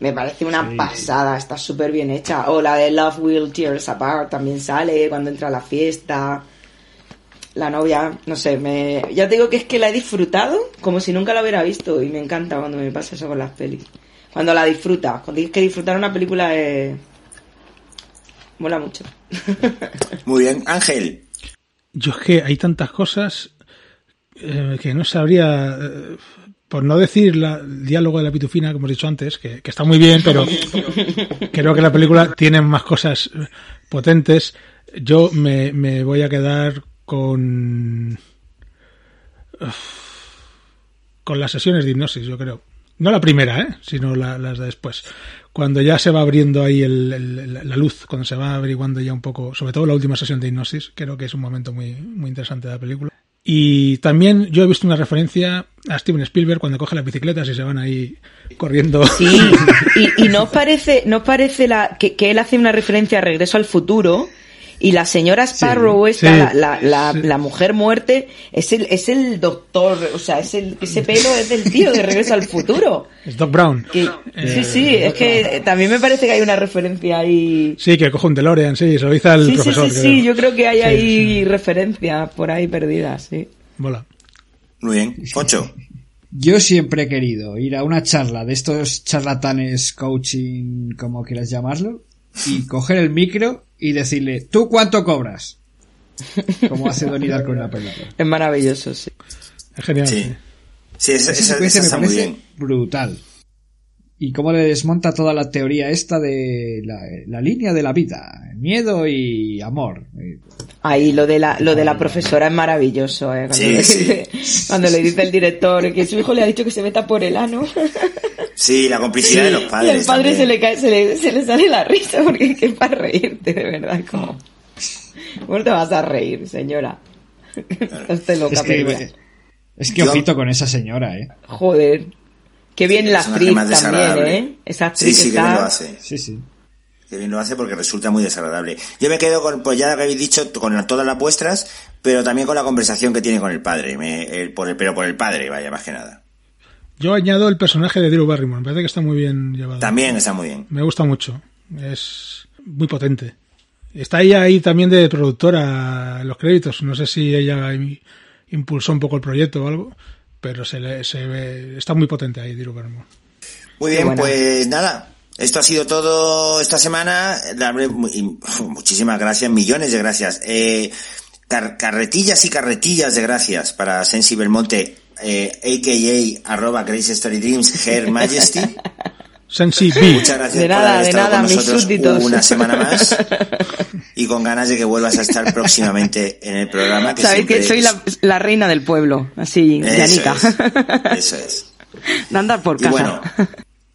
Me parece una Sí, pasada, está súper bien hecha. O la de Love Will Tear Us Apart también sale cuando entra a la fiesta. La novia, no sé, me... ya te digo que es que la he disfrutado como si nunca la hubiera visto y me encanta cuando me pasa eso con las pelis. Cuando la disfrutas, cuando dices que disfrutar una película es... Mola mucho. [LAUGHS] Muy bien. Ángel. Yo es que hay tantas cosas eh, que no sabría, eh, por no decir la, el diálogo de la pitufina, como hemos dicho antes, que, está muy bien, pero creo que la película tiene más cosas eh, potentes. Yo me, voy a quedar con... con las sesiones de hipnosis, yo creo. No la primera, ¿eh? sino la- las de después. Cuando ya se va abriendo ahí la luz, cuando se va averiguando ya un poco, sobre todo la última sesión de hipnosis, creo que es un momento muy, muy interesante de la película. Y también yo he visto una referencia a Steven Spielberg cuando coge las bicicletas y se van ahí corriendo. Sí, [LAUGHS] y, y nos parece, nos parece la, que, que él hace una referencia a Regreso al Futuro y la señora Sparrow, esta, sí, la, la, la, sí. la mujer muerte, es el, es el doctor, o sea, es el, ese pelo es del tío de Regreso al Futuro. Es Doc Brown. Que- sí, sí, es que también me parece que hay una referencia ahí. Sí, que coge un DeLorean, sí, se lo dice al Sí, sí, profesor. sí, sí, creo. yo creo que hay Sí, ahí referencias por ahí perdidas, sí. Mola. Muy bien. Ocho. Yo siempre he querido ir a una charla de estos charlatanes coaching, como quieras llamarlo, y coger el micro y decirle, ¿tú cuánto cobras? Como hace Donnie Darko en la película. Es maravilloso, sí. Es genial. Sí. sí. Sí, esa, Esa esa- me está muy parece bien. brutal. Y cómo le desmonta toda la teoría esta de la, la línea de la vida, miedo y amor. Ahí lo de la, lo de la profesora es maravilloso, ¿eh? Cuando, Sí, le sí. dice, cuando le dice el director que su hijo le ha dicho que se meta por el ano. Sí, la complicidad de los y padres. al padre también. se le, cae, se, le, se le sale la risa porque es que es para reírte, de verdad. Como, ¿Cómo te vas a reír, señora? Esté loca, Es que Es que ojito con esa señora, ¿eh? Joder. Qué bien la actriz también, ¿eh? Esa actriz sí, sí, está... que bien lo hace. Sí, sí. Que bien lo hace porque resulta muy desagradable. Yo me quedo con, pues ya que habéis dicho, con todas las vuestras, pero también con la conversación que tiene con el padre. Me, el- por el, pero por el padre, vaya, más que nada. Yo añado el personaje de Drew Barrymore. Me parece que está muy bien llevado. También está muy bien. Me gusta mucho. Es muy potente. Está ella ahí también de productora en los créditos. No sé si ella im- impulsó un poco el proyecto o algo, pero se, le, se ve, está muy potente ahí Drew Barrymore. Muy bien, pues nada. Esto ha sido todo esta semana. Muchísimas gracias, millones de gracias. Eh, car- carretillas y carretillas de gracias para Sensi Belmonte, eh, a.k.a. arroba Grace Story Dreams, Her [LAUGHS] Majesty. Sensi B. Muchas gracias De por nada, haber de estado nada, con mis nosotros súbditos. una semana más [LAUGHS] y con ganas de que vuelvas a estar próximamente en el programa. Que Sabéis que soy la, es- la reina del pueblo, así, Eso Yanica. es, eso es. De andar por Y casa. bueno,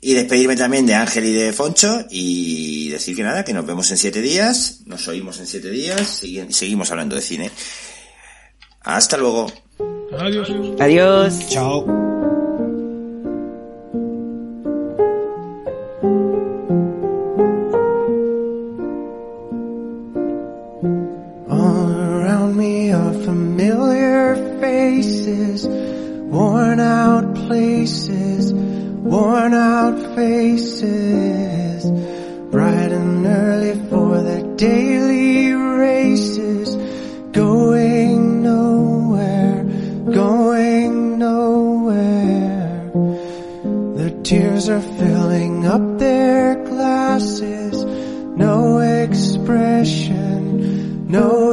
y despedirme también de Ángel y de Foncho y decir que nada, que nos vemos en siete días, nos oímos en siete días y seguimos hablando de cine. Hasta luego. Adiós. Adiós. Chao. Faces, worn out places, worn out faces, bright and early for the daily races, going nowhere, going nowhere. The tears are filling up their glasses, no expression, no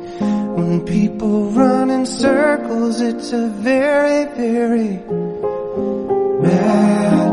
When people run in circles, it's a very, very mad